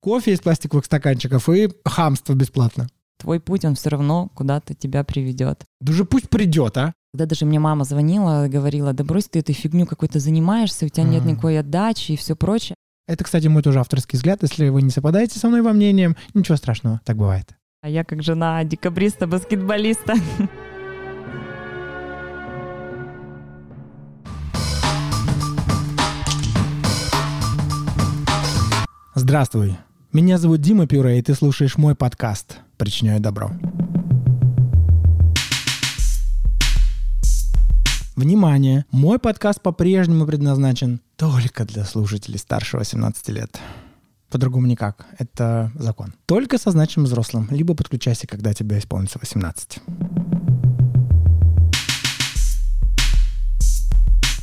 кофе из пластиковых стаканчиков и хамство бесплатно. Твой путь, он все равно куда-то тебя приведет. Да уже пусть придет, а? Когда даже мне мама звонила, говорила, да брось ты этой фигню какой-то занимаешься, у тебя нет никакой отдачи и все прочее. Это, кстати, мой тоже авторский взгляд. Если вы не совпадаете со мной во мнением, ничего страшного, так бывает. А я как жена декабриста-баскетболиста. Здравствуй. Меня зовут Дима Пюре, и ты слушаешь мой подкаст «Причиняю добро». Внимание! Мой подкаст по-прежнему предназначен только для слушателей старше 18 лет. По-другому никак. Это закон. Только со значимым взрослым, либо подключайся, когда тебе исполнится 18.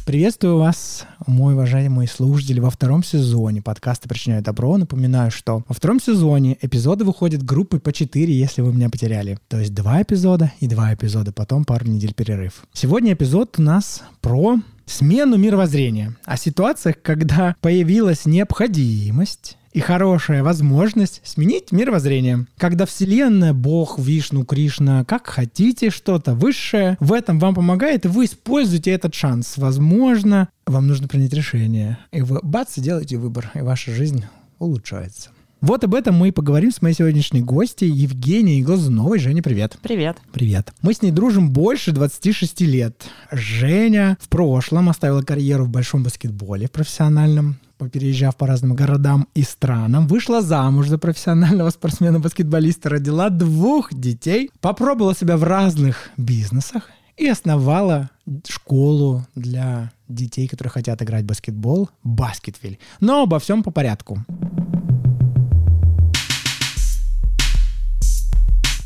Приветствую вас, мой уважаемый слушатель, во втором сезоне подкаста «Причиняю добро». Напоминаю, что во втором сезоне эпизоды выходят группой по 4, если вы меня потеряли. То есть два эпизода и два эпизода, потом пару недель перерыв. Сегодня эпизод у нас про смену мировоззрения, о ситуациях, когда появилась необходимость и хорошая возможность сменить мировоззрение. Когда Вселенная, Бог, Вишну, Кришна, как хотите, что-то высшее, в этом вам помогает, и вы используете этот шанс. Возможно, вам нужно принять решение. И вы, бац, делаете выбор, и ваша жизнь улучшается. Вот об этом мы и поговорим с моей сегодняшней гостьей Евгенией Глазуновой. Женя, привет. Привет. Привет. Мы с ней дружим больше 26 лет. Женя в прошлом оставила карьеру в большом баскетболе профессиональном попереезжав по разным городам и странам, вышла замуж за профессионального спортсмена-баскетболиста, родила двух детей, попробовала себя в разных бизнесах и основала школу для детей, которые хотят играть в баскетбол, Баскетвиль. Но обо всем по порядку.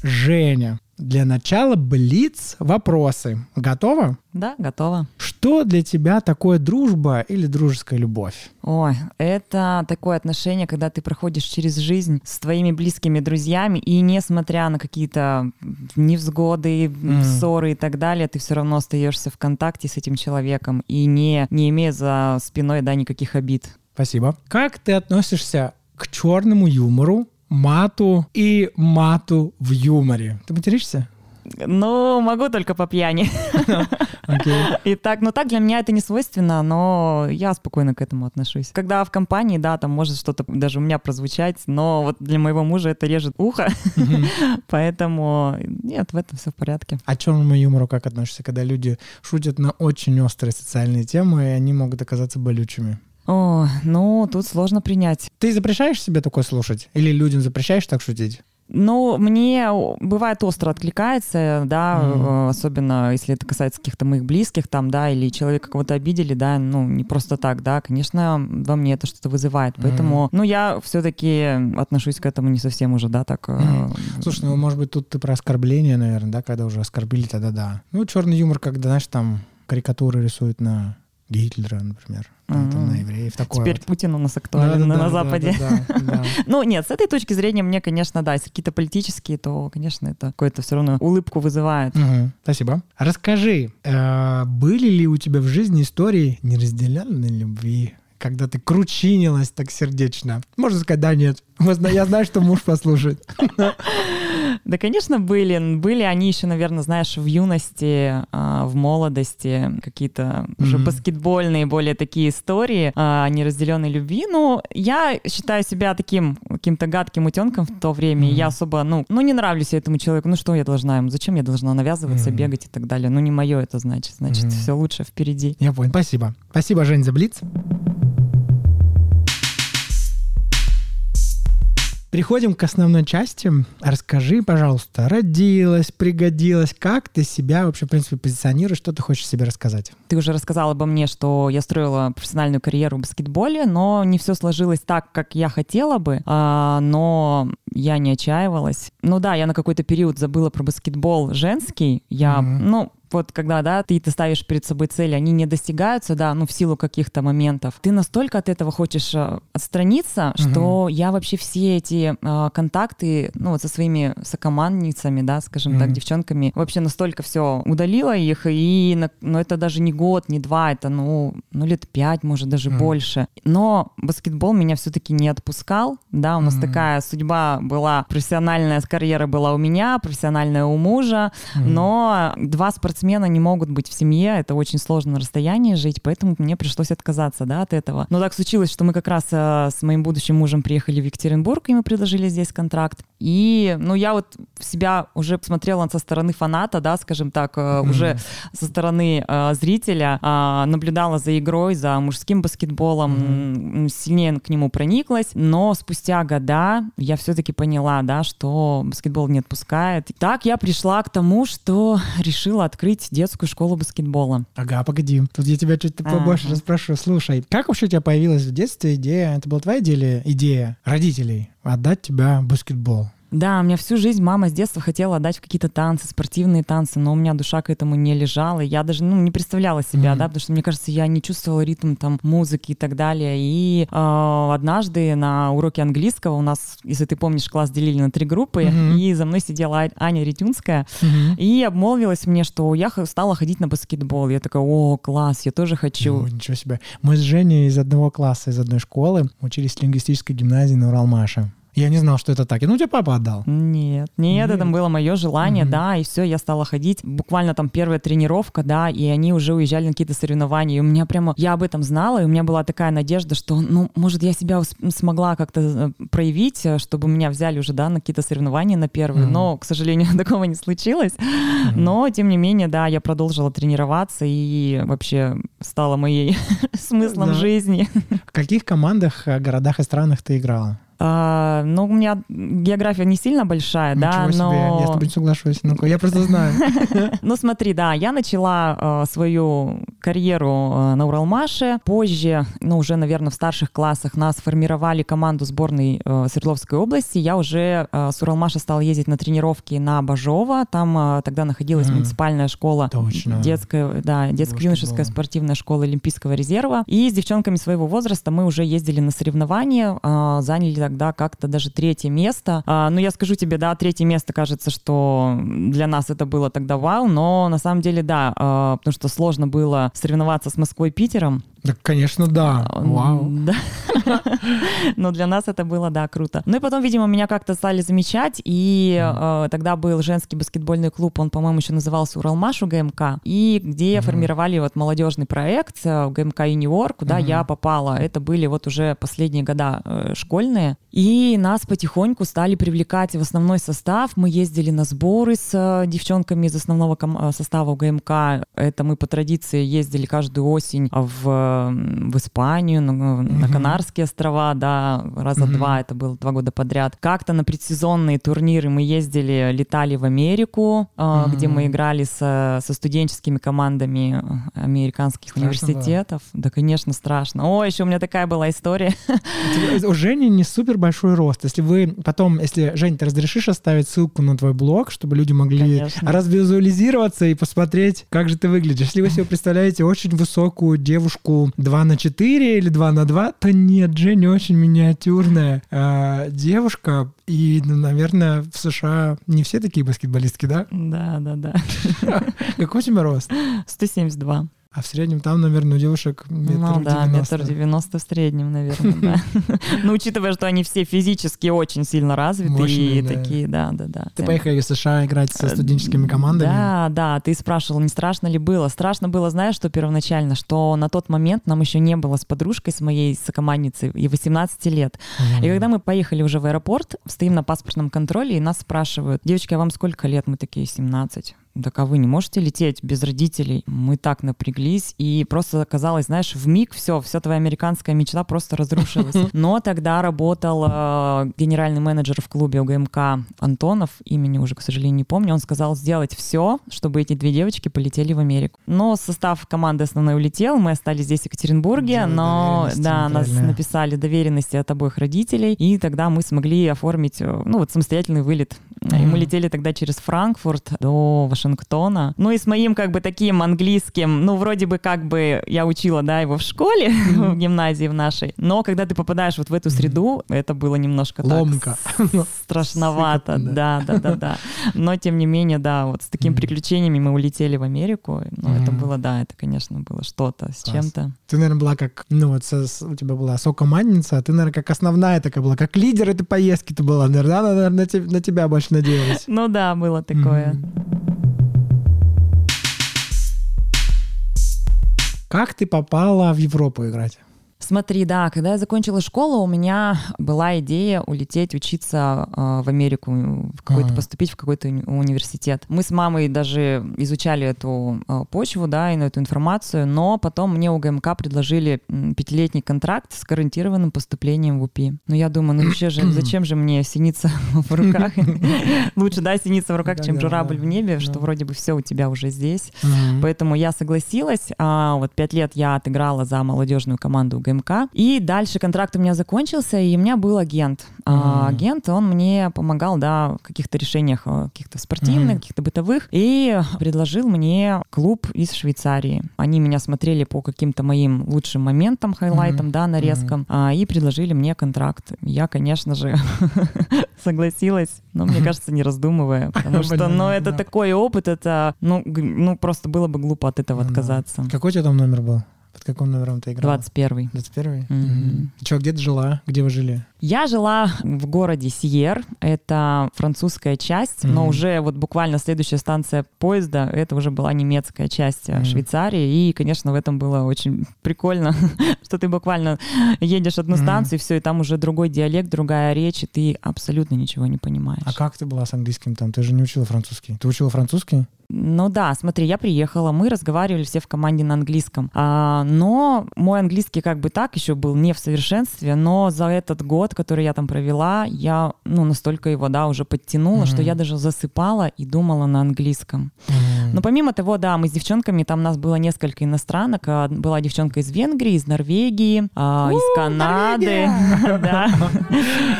Женя, для начала блиц вопросы. Готова? Да, готова. Что для тебя такое дружба или дружеская любовь? Ой, это такое отношение, когда ты проходишь через жизнь с твоими близкими друзьями, и несмотря на какие-то невзгоды, mm. ссоры и так далее, ты все равно остаешься в контакте с этим человеком и не, не имея за спиной да, никаких обид. Спасибо. Как ты относишься к черному юмору мату и мату в юморе. Ты материшься? Ну, могу только по пьяни. Okay. И так, ну так для меня это не свойственно, но я спокойно к этому отношусь. Когда в компании, да, там может что-то даже у меня прозвучать, но вот для моего мужа это режет ухо, поэтому нет, в этом все в порядке. А черному юмору как относишься, когда люди шутят на очень острые социальные темы, и они могут оказаться болючими? О, ну, тут сложно принять. Ты запрещаешь себе такое слушать? Или людям запрещаешь так шутить? Ну, мне бывает остро откликается, да, mm. особенно если это касается каких-то моих близких там, да, или человека кого-то обидели, да, ну, не просто так, да, конечно, во мне это что-то вызывает, поэтому, mm. ну, я все-таки отношусь к этому не совсем уже, да, так. Mm. Слушай, ну, может быть, тут ты про оскорбление, наверное, да, когда уже оскорбили, тогда да. Ну, черный юмор, когда, знаешь, там карикатуры рисуют на Гитлера, например, mm-hmm. там, на евреев. Такое Теперь вот. Путин у нас актуален да, на, да, на Западе. Да, да, да. ну, нет, с этой точки зрения мне, конечно, да, если какие-то политические, то, конечно, это какое-то все равно улыбку вызывает. Угу. Спасибо. Расскажи, э, были ли у тебя в жизни истории неразделенной любви? Когда ты кручинилась так сердечно? Можно сказать, да, нет. Я знаю, что муж послушает. Да, конечно, были. Были они еще, наверное, знаешь, в юности, а, в молодости, какие-то mm-hmm. уже баскетбольные более такие истории о неразделенной любви. Ну, я считаю себя таким каким-то гадким утенком в то время. Mm-hmm. Я особо, ну, ну, не нравлюсь этому человеку. Ну, что я должна ему? Зачем я должна навязываться, mm-hmm. бегать и так далее? Ну, не мое это значит. Значит, mm-hmm. все лучше впереди. Я понял. Спасибо. Спасибо, Жень, за Блиц. Переходим к основной части. Расскажи, пожалуйста, родилась, пригодилась, как ты себя вообще, в принципе, позиционируешь, что ты хочешь себе рассказать? Ты уже рассказала обо мне, что я строила профессиональную карьеру в баскетболе, но не все сложилось так, как я хотела бы, а, но я не отчаивалась. Ну да, я на какой-то период забыла про баскетбол женский. Я, mm-hmm. ну, вот когда, да, ты, ты ставишь перед собой цели, они не достигаются, да, ну, в силу каких-то моментов, ты настолько от этого хочешь э, отстраниться, угу. что я вообще все эти э, контакты, ну, вот со своими сокомандницами, да, скажем угу. так, девчонками, вообще настолько все удалила их, и, ну, это даже не год, не два, это, ну, ну лет пять, может, даже угу. больше. Но баскетбол меня все-таки не отпускал, да, у нас угу. такая судьба была, профессиональная карьера была у меня, профессиональная у мужа, угу. но два спортсмена не могут быть в семье, это очень сложно на расстоянии жить, поэтому мне пришлось отказаться, да, от этого. Но так случилось, что мы как раз э, с моим будущим мужем приехали в Екатеринбург, и мы предложили здесь контракт. И, ну, я вот себя уже смотрела со стороны фаната, да, скажем так, mm-hmm. уже со стороны э, зрителя, э, наблюдала за игрой, за мужским баскетболом, mm-hmm. сильнее к нему прониклась, но спустя года я все-таки поняла, да, что баскетбол не отпускает. Так я пришла к тому, что решила открыть детскую школу баскетбола. Ага, погоди, тут я тебя чуть побольше ага. расспрашиваю. Слушай, как вообще у тебя появилась в детстве идея, это была твоя идея, идея родителей отдать тебя в баскетбол? Да, у меня всю жизнь мама с детства хотела отдать в какие-то танцы, спортивные танцы, но у меня душа к этому не лежала. Я даже ну, не представляла себя, mm-hmm. да, потому что, мне кажется, я не чувствовала ритм там музыки и так далее. И э, однажды на уроке английского у нас, если ты помнишь, класс делили на три группы, mm-hmm. и за мной сидела Аня Ретюнская, mm-hmm. и обмолвилась мне, что я стала ходить на баскетбол. Я такая, о, класс, я тоже хочу. Ну, ничего себе. Мы с Женей из одного класса, из одной школы учились в лингвистической гимназии на Уралмаше. Я не знал, что это так. Ну, тебе папа отдал. Нет, нет, нет. это было мое желание, угу. да, и все, я стала ходить. Буквально там первая тренировка, да, и они уже уезжали на какие-то соревнования. И у меня прямо, я об этом знала, и у меня была такая надежда, что, ну, может, я себя смогла как-то э, проявить, э, чтобы меня взяли уже, да, на какие-то соревнования на первые. Угу. Но, к сожалению, такого не случилось. Угу. Но, тем не менее, да, я продолжила тренироваться и вообще стала моей смыслом да. жизни. В каких командах, э, городах и странах ты играла? А, ну, у меня география не сильно большая, Ничего да, себе, но... я с тобой не соглашусь. Ну-ка, я просто знаю. Ну, смотри, да, я начала э, свою карьеру э, на Уралмаше. Позже, ну, уже, наверное, в старших классах нас формировали команду сборной Свердловской области. Я уже с Уралмаша стала ездить на тренировки на Бажова. Там тогда находилась муниципальная школа. Детская, да, детско-юношеская спортивная школа Олимпийского резерва. И с девчонками своего возраста мы уже ездили на соревнования, заняли тогда как-то даже третье место. А, ну, я скажу тебе, да, третье место, кажется, что для нас это было тогда вау, но на самом деле, да, а, потому что сложно было соревноваться с Москвой и Питером. Да, конечно, да. Вау. Да. Но для нас это было, да, круто. Ну и потом, видимо, меня как-то стали замечать, и э, тогда был женский баскетбольный клуб, он, по-моему, еще назывался Уралмаш у ГМК, и где mm-hmm. формировали вот молодежный проект э, ГМК Юниор, куда mm-hmm. я попала. Это были вот уже последние года э, школьные. И нас потихоньку стали привлекать в основной состав. Мы ездили на сборы с э, девчонками из основного ком- э, состава ГМК. Это мы по традиции ездили каждую осень в в Испанию, на, на Канарские острова, да, раза два, это было два года подряд. Как-то на предсезонные турниры мы ездили, летали в Америку, угу. где мы играли со, со студенческими командами американских страшно университетов. Было. Да, конечно, страшно. О, еще у меня такая была история. У Жени не супер большой рост. Если вы потом, если, Жень, ты разрешишь оставить ссылку на твой блог, чтобы люди могли конечно. развизуализироваться и посмотреть, как же ты выглядишь. Если вы себе представляете очень высокую девушку 2 на 4 или 2 на 2, то нет, Женя очень миниатюрная э, девушка, и, ну, наверное, в США не все такие баскетболистки, да? Да, да, да. Какой у тебя рост? 172. А в среднем там, наверное, у девушек метр Ну да, метр девяносто в среднем, наверное, да. Ну, учитывая, что они все физически очень сильно развиты и такие, да, да, да. Ты поехали в США играть со студенческими командами? Да, да, ты спрашивал, не страшно ли было? Страшно было, знаешь, что первоначально, что на тот момент нам еще не было с подружкой, с моей сокомандницей, и 18 лет. И когда мы поехали уже в аэропорт, стоим на паспортном контроле, и нас спрашивают, девочки, а вам сколько лет? Мы такие, 17 так а вы не можете лететь без родителей? Мы так напряглись, и просто оказалось, знаешь, в миг все, вся твоя американская мечта просто разрушилась. Но тогда работал э, генеральный менеджер в клубе УГМК Антонов, имени уже, к сожалению, не помню, он сказал сделать все, чтобы эти две девочки полетели в Америку. Но состав команды основной улетел, мы остались здесь в Екатеринбурге, Дело но да, нас написали доверенности от обоих родителей, и тогда мы смогли оформить, э, ну вот самостоятельный вылет И мы летели тогда через Франкфурт до Вашингтона. Ну и с моим как бы таким английским, ну вроде бы как бы я учила, да, его в школе, в гимназии в нашей, но когда ты попадаешь вот в эту среду, это было немножко Ломка. так страшновато, да, да, да, да. Но тем не менее, да, вот с такими приключениями мы улетели в Америку. Ну это было, да, это, конечно, было что-то с чем-то. Ты, наверное, была как, ну вот у тебя была сокомандница, а ты, наверное, как основная такая была, как лидер этой поездки ты была, наверное, наверное, на, тебя больше надеялась. Ну да, было такое. Как ты попала в Европу играть? Смотри, да, когда я закончила школу, у меня была идея улететь учиться э, в Америку, в какой-то ага. поступить в какой-то уни- университет. Мы с мамой даже изучали эту э, почву, да, и на эту информацию, но потом мне у ГМК предложили пятилетний контракт с гарантированным поступлением в УПИ. Ну я думаю, ну вообще же, зачем же мне синиться в руках? Лучше, да, синиться в руках, чем журавль в небе, что вроде бы все у тебя уже здесь. Поэтому я согласилась. А вот пять лет я отыграла за молодежную команду ГМК ГМК. И дальше контракт у меня закончился, и у меня был агент. А агент, он мне помогал, да, в каких-то решениях, э, каких-то спортивных, mm-hmm. каких-то бытовых, и предложил мне клуб из Швейцарии. Они меня смотрели по каким-то моим лучшим моментам, хайлайтам, mm-hmm. да, нарезкам, mm-hmm. и предложили мне контракт. Я, конечно же, согласилась, но мне кажется, не раздумывая, потому что, ну, это такой опыт, это, ну, ну, просто было бы глупо от этого отказаться. Какой у тебя там номер был? Под каким номером ты играла? 21. 21? Mm-hmm. Че, где ты жила? Где вы жили? Я жила в городе Сьер, это французская часть, mm-hmm. но уже вот буквально следующая станция поезда, это уже была немецкая часть mm-hmm. Швейцарии, и, конечно, в этом было очень прикольно, что ты буквально едешь одну mm-hmm. станцию, и все, и там уже другой диалект, другая речь, и ты абсолютно ничего не понимаешь. А как ты была с английским там? Ты же не учила французский. Ты учила французский? Ну да, смотри, я приехала, мы разговаривали все в команде на английском, а, но мой английский как бы так еще был не в совершенстве, но за этот год, который я там провела, я ну настолько его да уже подтянула, mm-hmm. что я даже засыпала и думала на английском. Mm-hmm. Но помимо того, да, мы с девчонками там у нас было несколько иностранок, а, была девчонка из Венгрии, из Норвегии, а, из Канады.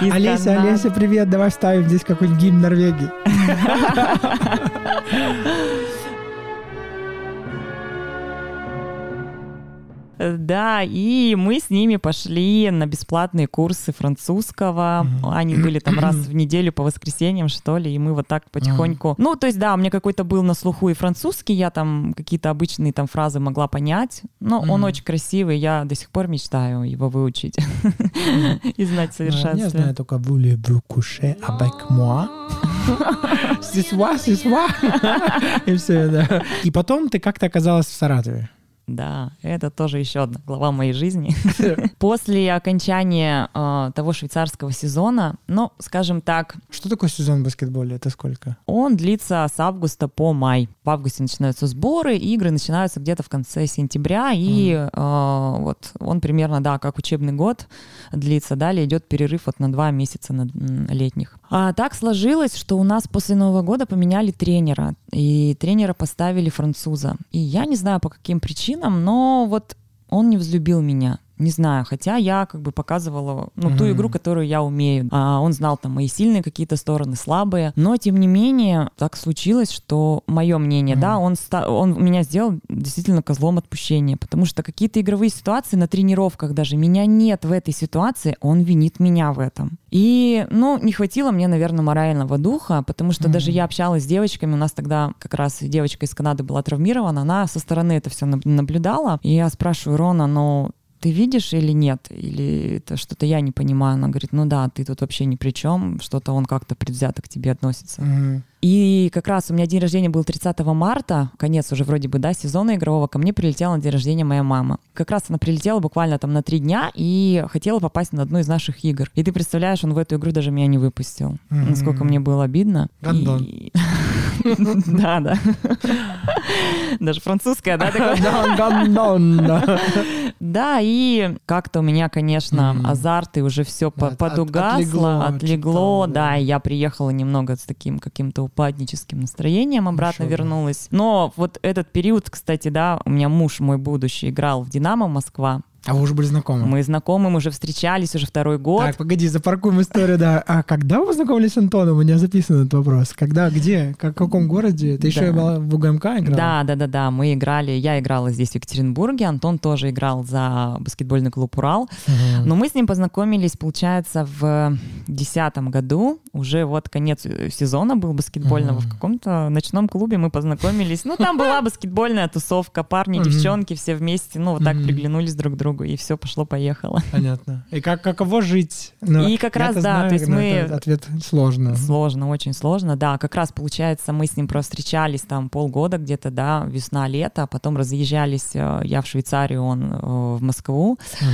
Олеся, Олеся, привет, давай вставим здесь какой-нибудь гимн Норвегии. Да, и мы с ними пошли на бесплатные курсы французского. Они были там раз в неделю по воскресеньям, что ли, и мы вот так потихоньку... Ну, то есть, да, у меня какой-то был на слуху и французский, я там какие-то обычные там фразы могла понять, но он очень красивый, я до сих пор мечтаю его выучить и знать совершенственно. Я знаю только «Voulez-vous coucher avec moi?» «C'est moi, c'est moi!» И все, да. И потом ты как-то оказалась в Саратове. Да, это тоже еще одна глава моей жизни. После окончания э, того швейцарского сезона, ну, скажем так... Что такое сезон в баскетболе? Это сколько? Он длится с августа по май. В августе начинаются сборы, игры начинаются где-то в конце сентября, и mm. э, вот он примерно, да, как учебный год длится. Далее идет перерыв вот на два месяца на, летних. А так сложилось, что у нас после Нового года поменяли тренера, и тренера поставили француза. И я не знаю, по каким причинам, но вот он не взлюбил меня. Не знаю, хотя я как бы показывала ну, mm-hmm. ту игру, которую я умею. А он знал там мои сильные какие-то стороны, слабые. Но тем не менее, так случилось, что мое мнение, mm-hmm. да, он, ста- он меня сделал действительно козлом отпущения. Потому что какие-то игровые ситуации на тренировках даже меня нет в этой ситуации, он винит меня в этом. И, ну, не хватило мне, наверное, морального духа, потому что mm-hmm. даже я общалась с девочками, у нас тогда как раз девочка из Канады была травмирована, она со стороны это все наблюдала. И я спрашиваю, Рона, ну, ты видишь или нет? Или это что-то я не понимаю? Она говорит, ну да, ты тут вообще ни при чем, что-то он как-то предвзято к тебе относится. Mm-hmm. И как раз у меня день рождения был 30 марта, конец уже вроде бы, да, сезона игрового, ко мне прилетела на день рождения моя мама. Как раз она прилетела буквально там на три дня и хотела попасть на одну из наших игр. И ты представляешь, он в эту игру даже меня не выпустил. Mm-hmm. Насколько мне было обидно. Гандон. Да, да. Даже французская, да? Да, и как-то у меня, конечно, азарт и уже все подугасло, отлегло, да, я приехала немного с таким каким-то упадническим настроением, обратно вернулась. Но вот этот период, кстати, да, у меня муж мой будущий играл в «Динамо» Москва, А вы уже были знакомы? Мы знакомы, мы уже встречались уже второй год. Так, погоди, запаркуем историю, да. А когда вы познакомились с Антоном? У меня записан этот вопрос. Когда, где, как, в каком городе? Ты еще Да. была в УГМК играла? Да, да, да, да. Мы играли, я играла здесь в Екатеринбурге, Антон тоже играл за баскетбольный клуб Урал. Мгм. Но мы с ним познакомились, получается, в десятом году. Уже вот конец э, сезона был баскетбольного. Мгм. В каком-то ночном клубе мы познакомились. Ну, там была баскетбольная тусовка, парни, девчонки, все вместе. Ну, вот так приглянулись друг к другу, и все пошло-поехало. Понятно. И как, каково жить? Ну, И как раз, да, знаю, то есть но мы- Ответ сложно. Сложно, очень сложно, да. Как раз, получается, мы с ним просто встречались там полгода где-то, да, весна-лето, а потом разъезжались, э, я в Швейцарию, он э, в Москву. Мгм.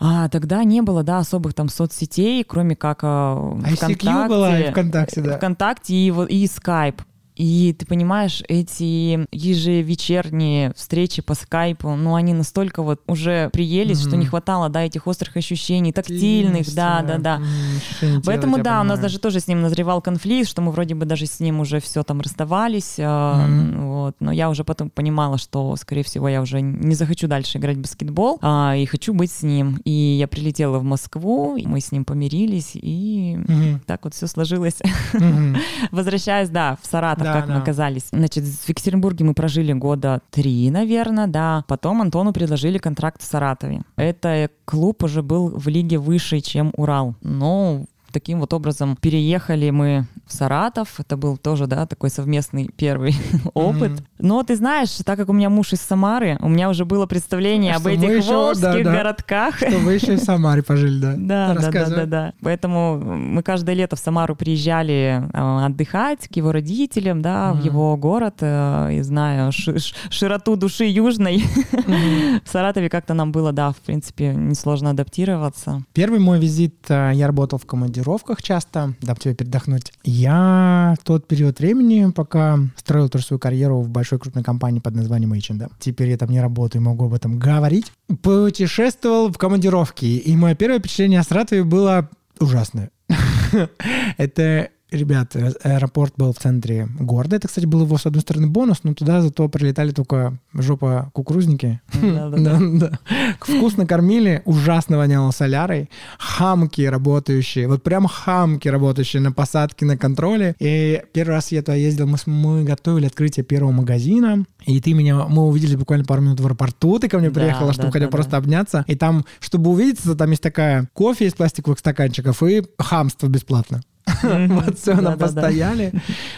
А тогда не было, да, особых там соцсетей, кроме как э, ICQ была и ВКонтакте, да. ВКонтакте и, и Skype. И ты понимаешь, эти ежевечерние встречи по скайпу, ну, они настолько вот уже приелись, что Мгм. не хватало, да, этих острых ощущений, тактильных, да, да, да. Ощущение тела, Поэтому, я да, у нас понимаю. даже тоже с ним назревал конфликт, что мы вроде бы даже с ним уже все там расставались, Мгм. вот, но я уже потом понимала, что, скорее всего, я уже не захочу дальше играть в баскетбол, а, и хочу быть с ним. И я прилетела в Москву, мы с ним помирились, и Мгм. так вот все сложилось. Мгм. Возвращаясь, да, в Саратов, Да, как мы да. оказались. Значит, в Екатеринбурге мы прожили года три, наверное, да. Потом Антону предложили контракт в Саратове. Это клуб уже был в лиге выше, чем Урал. Но таким вот образом переехали мы в Саратов. Это был тоже, да, такой совместный первый опыт. Мгм. Но ты знаешь, так как у меня муж из Самары, у меня уже было представление об Что мы этих еще, волжских да. городках. Что вы еще в Самаре пожили, да? Да, да, да, да, да. Поэтому мы каждое лето в Самару приезжали э, отдыхать к его родителям, да, в Мгм. его город, э, и ши- ш- широту души южной, Мгм. в Саратове как-то нам было, да, в принципе, несложно адаптироваться. Первый мой визит, э, я работал в командировках часто, дам тебе передохнуть. Я в тот период времени, пока строил тоже свою карьеру в большой крупной компании под названием H&M, теперь я там не работаю, могу об этом говорить, путешествовал в командировке, и мое первое впечатление о Саратове было ужасное. Это Ребят, э, аэропорт был в центре города. Это, кстати, был его, с одной стороны, бонус, но туда зато прилетали только жопа кукурузники. Да-да-да. Да, да. Вкусно кормили, ужасно воняло солярой. Хамки работающие, вот прям хамки работающие на посадке, на контроле. И первый раз я туда ездил, мы, мы готовили открытие первого магазина. И ты меня, мы увидели буквально пару минут в аэропорту, ты ко мне Да, приехала, чтобы да, хотя бы да, просто да. обняться. И там, чтобы увидеться, там есть такая кофе из пластиковых стаканчиков и хамство бесплатно. Вот все, нам Да-да-да. постояли.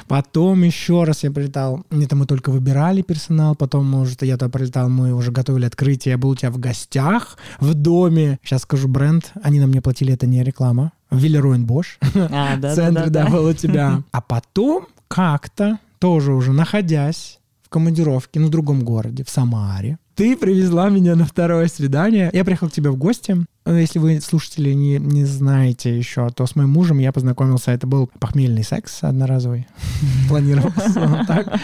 Потом еще раз я прилетал. Это мы только выбирали персонал. Потом, может, я туда прилетал, мы уже готовили открытие. Я был у тебя в гостях в доме. Сейчас скажу бренд. Они нам не платили, это не реклама. Виллеруин Бош. А, В центре, да, был у тебя. А потом как-то, тоже уже находясь в командировке, ну, в другом городе, в Самаре, ты привезла меня на второе свидание. Я приехал к тебе в гости. Ну, Если вы, слушатели, не, не знаете еще, то с моим мужем я познакомился. Это был похмельный секс одноразовый. Планировался так.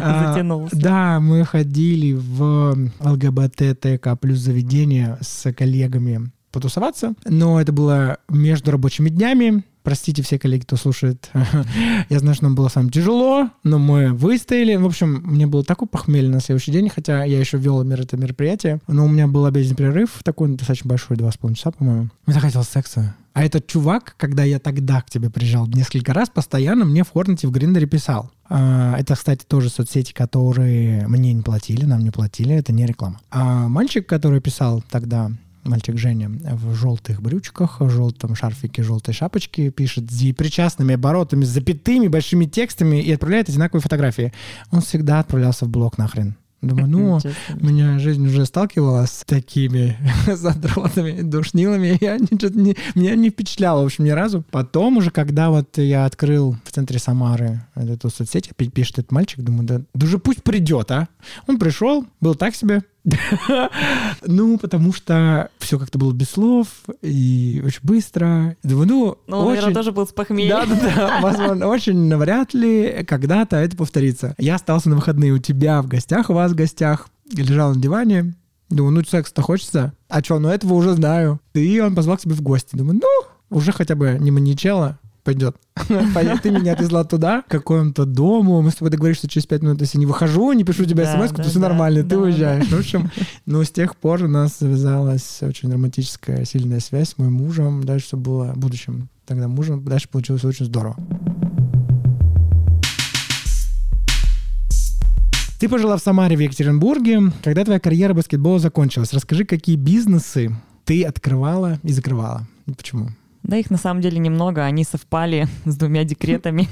А, Затянулся. Да, мы ходили в ЛГБТ плюс заведение с коллегами потусоваться, но это было между рабочими днями. Простите все коллеги, кто слушает. Я знаю, что нам было самым тяжело, но мы выстояли. В общем, мне было такой похмелье на следующий день, хотя я еще вел это мероприятие. Но у меня был обеденный перерыв, такой достаточно большой, два с половиной часа, по-моему. Мне захотелось секса. А этот чувак, когда я тогда к тебе приезжал несколько раз, постоянно мне в Хорнете в Гриндере писал. А, Это, кстати, тоже соцсети, которые мне не платили, нам не платили, это не реклама. А мальчик, который писал тогда, мальчик Женя, в желтых брючках, в желтом шарфике, желтой шапочке, пишет с причастными оборотами, с запятыми, большими текстами и отправляет одинаковые фотографии. Он всегда отправлялся в блог нахрен. Думаю, ну, меня жизнь уже сталкивалась с такими задротами, душнилами. Я ничего не, меня не впечатляло, в общем, ни разу. Потом уже, когда вот я открыл в центре Самары эту соцсеть, опять пишет этот мальчик, думаю, да, да уже пусть придет, а. Он пришел, был так себе. Ну, потому что все как-то было без слов и очень быстро. Думаю, ну, Ну, он, наверное, очень... тоже был с похмелья. Да, да, да. Возможно, очень навряд ли когда-то это повторится. Я остался на выходные у тебя в гостях, у вас в гостях, лежал на диване. Думаю, ну секс-то хочется. А что, ну этого уже знаю. И он позвал к себе в гости. Думаю, ну, уже хотя бы не маньячело. Пойдет. Ты меня отвезла туда, к какому-то дому, мы с тобой договорились, что через пять минут, если не выхожу, не пишу тебе смс, то все нормально, ты уезжаешь. В общем, ну, с тех пор у нас завязалась очень романтическая, сильная связь с моим мужем. Дальше все было будущим тогда мужем. Дальше получилось очень здорово. Ты пожила в Самаре в Екатеринбурге. Когда твоя карьера баскетбола закончилась, расскажи, какие бизнесы ты открывала и закрывала? И почему? Да, их на самом деле немного, они совпали с двумя декретами.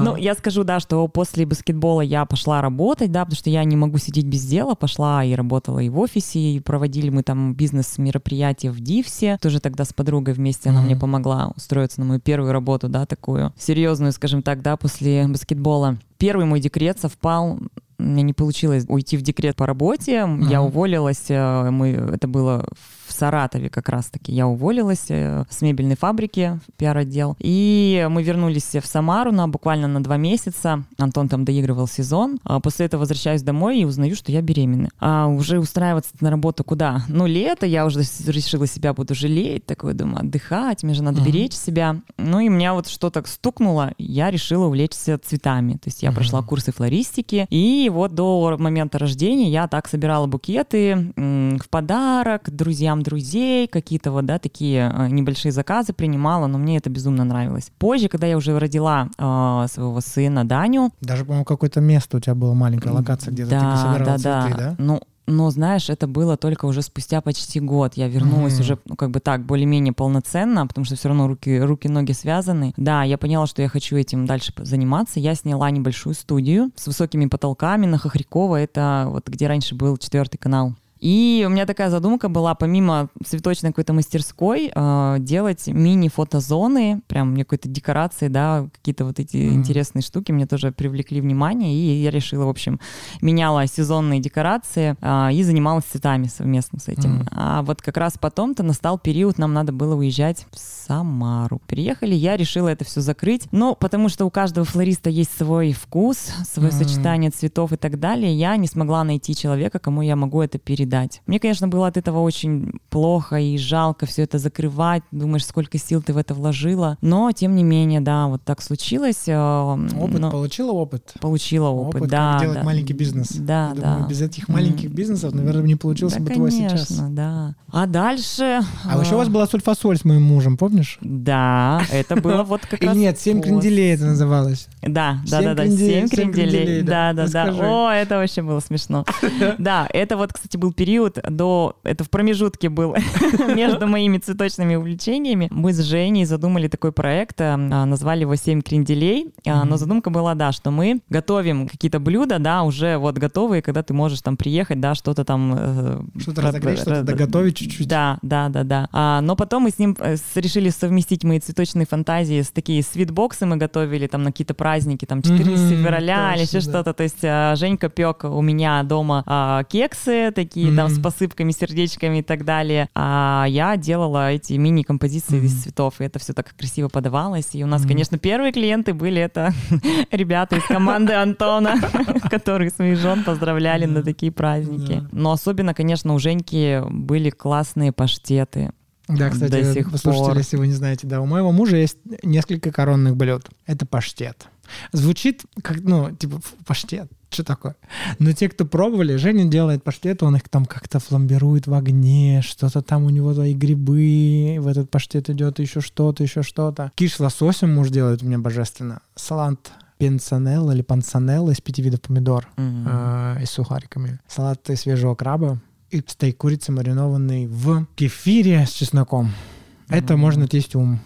Ну, я скажу, да, что после баскетбола я пошла работать, да, потому что я не могу сидеть без дела, пошла и работала и в офисе, и проводили мы там бизнес-мероприятия в Дивсе, тоже тогда с подругой вместе она мне помогла устроиться на мою первую работу, да, такую серьезную, скажем так, да, после баскетбола. Первый мой декрет совпал у меня не получилось уйти в декрет по работе, uh-huh. я уволилась, э, мы, это было в Саратове как раз-таки. Я уволилась э, с мебельной фабрики, пиар-отдел. И мы вернулись в Самару на буквально на два месяца. Антон там доигрывал сезон. А после этого возвращаюсь домой и узнаю, что я беременна. А уже устраиваться на работу куда? Ну, лето, я уже решила себя буду жалеть, такой думаю, отдыхать, мне же надо uh-huh. беречь себя. Ну, и меня вот что-то стукнуло, я решила увлечься цветами. То есть я uh-huh. прошла курсы флористики, и вот до момента рождения я так собирала букеты в подарок друзьям друзей, какие-то вот, да, такие э, небольшие заказы принимала, но мне это безумно нравилось. Позже, когда я уже родила э, своего сына Даню... Даже, по-моему, какое-то место у тебя было, маленькая локация, где да, ты собирала да, цветы, да? да? Ну, но, знаешь, это было только уже спустя почти год. Я вернулась mm-hmm. уже, ну, как бы так, более-менее полноценно, потому что все равно руки, руки, ноги связаны. Да, я поняла, что я хочу этим дальше заниматься. Я сняла небольшую студию с высокими потолками на Хохрякова. Это вот где раньше был четвертый канал. И у меня такая задумка была, помимо цветочной какой-то мастерской, э, делать мини-фотозоны, прям мне какой-то декорации, да, какие-то вот эти mm-hmm. интересные штуки мне тоже привлекли внимание, и я решила, в общем, меняла сезонные декорации э, и занималась цветами совместно с этим. Mm-hmm. А вот как раз потом-то настал период, нам надо было уезжать в Самару. Приехали, я решила это все закрыть, но потому что у каждого флориста есть свой вкус, свое mm-hmm. сочетание цветов и так далее, я не смогла найти человека, кому я могу это передать передать. Мне, конечно, было от этого очень плохо и жалко все это закрывать. Думаешь, сколько сил ты в это вложила. Но, тем не менее, да, вот так случилось. Э, опыт, но... получила опыт? Получила опыт, опыт да. Как делать да. маленький бизнес. Да, Я да. Думаю, без этих маленьких бизнесов, наверное, не получился да, бы конечно, твой сейчас. да. А дальше... А еще у вас была сульфасоль с моим мужем, помнишь? Да, это было вот как раз... Нет, семь кренделей это называлось. Да, да, да, да, семь кренделей. Да, да, да. О, это вообще было смешно. Да, это вот, кстати, был период до... Это в промежутке был между моими цветочными увлечениями. Мы с Женей задумали такой проект, а, назвали его «Семь кренделей», mm-hmm. но задумка была, да, что мы готовим какие-то блюда, да, уже вот готовые, когда ты можешь там приехать, да, что-то там... Э, что-то разогреть, что-то доготовить чуть-чуть. Да, да, да, да. А, но потом мы с ним э, решили совместить мои цветочные фантазии с такие свитбоксы мы готовили там на какие-то праздники, там 14 mm-hmm, февраля или еще что-то. То есть а, Женька пек у меня дома а, кексы такие mm-hmm. там с посыпками, сердечками и так далее. А я делала эти мини-композиции mm-hmm. из цветов, и это все так красиво подавалось. И у нас, mm-hmm. конечно, первые клиенты были это ребята из команды Антона, которые своих жен поздравляли на такие праздники. Но особенно, конечно, у Женьки были классные паштеты. Да, кстати, до сих послушатели, пор. если вы не знаете, да, у моего мужа есть несколько коронных блюд. Это паштет. Звучит как, ну, типа, паштет, что такое? Но те, кто пробовали, Женя делает паштет, он их там как-то фламбирует в огне, что-то там у него твои грибы, в этот паштет идет еще что-то, еще что-то. Киш с лососем муж делает у меня божественно. Салат пенсанелла или пансанелла из пяти видов помидор mm-hmm. э, и сухариками. Салат из свежего краба и стейк курицы, маринованный в кефире с чесноком. Mm-hmm. Это можно есть ум.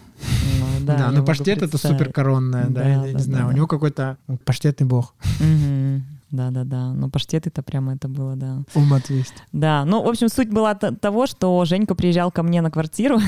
Ну, да, да но паштет это супер коронная, да, да, я, не да, знаю, да. у него какой-то паштетный бог. Угу. Да-да-да. Ну, паштеты-то прямо это было, да. Ум отвесть. Да. Ну, в общем, суть была того, что Женька приезжал ко мне на квартиру.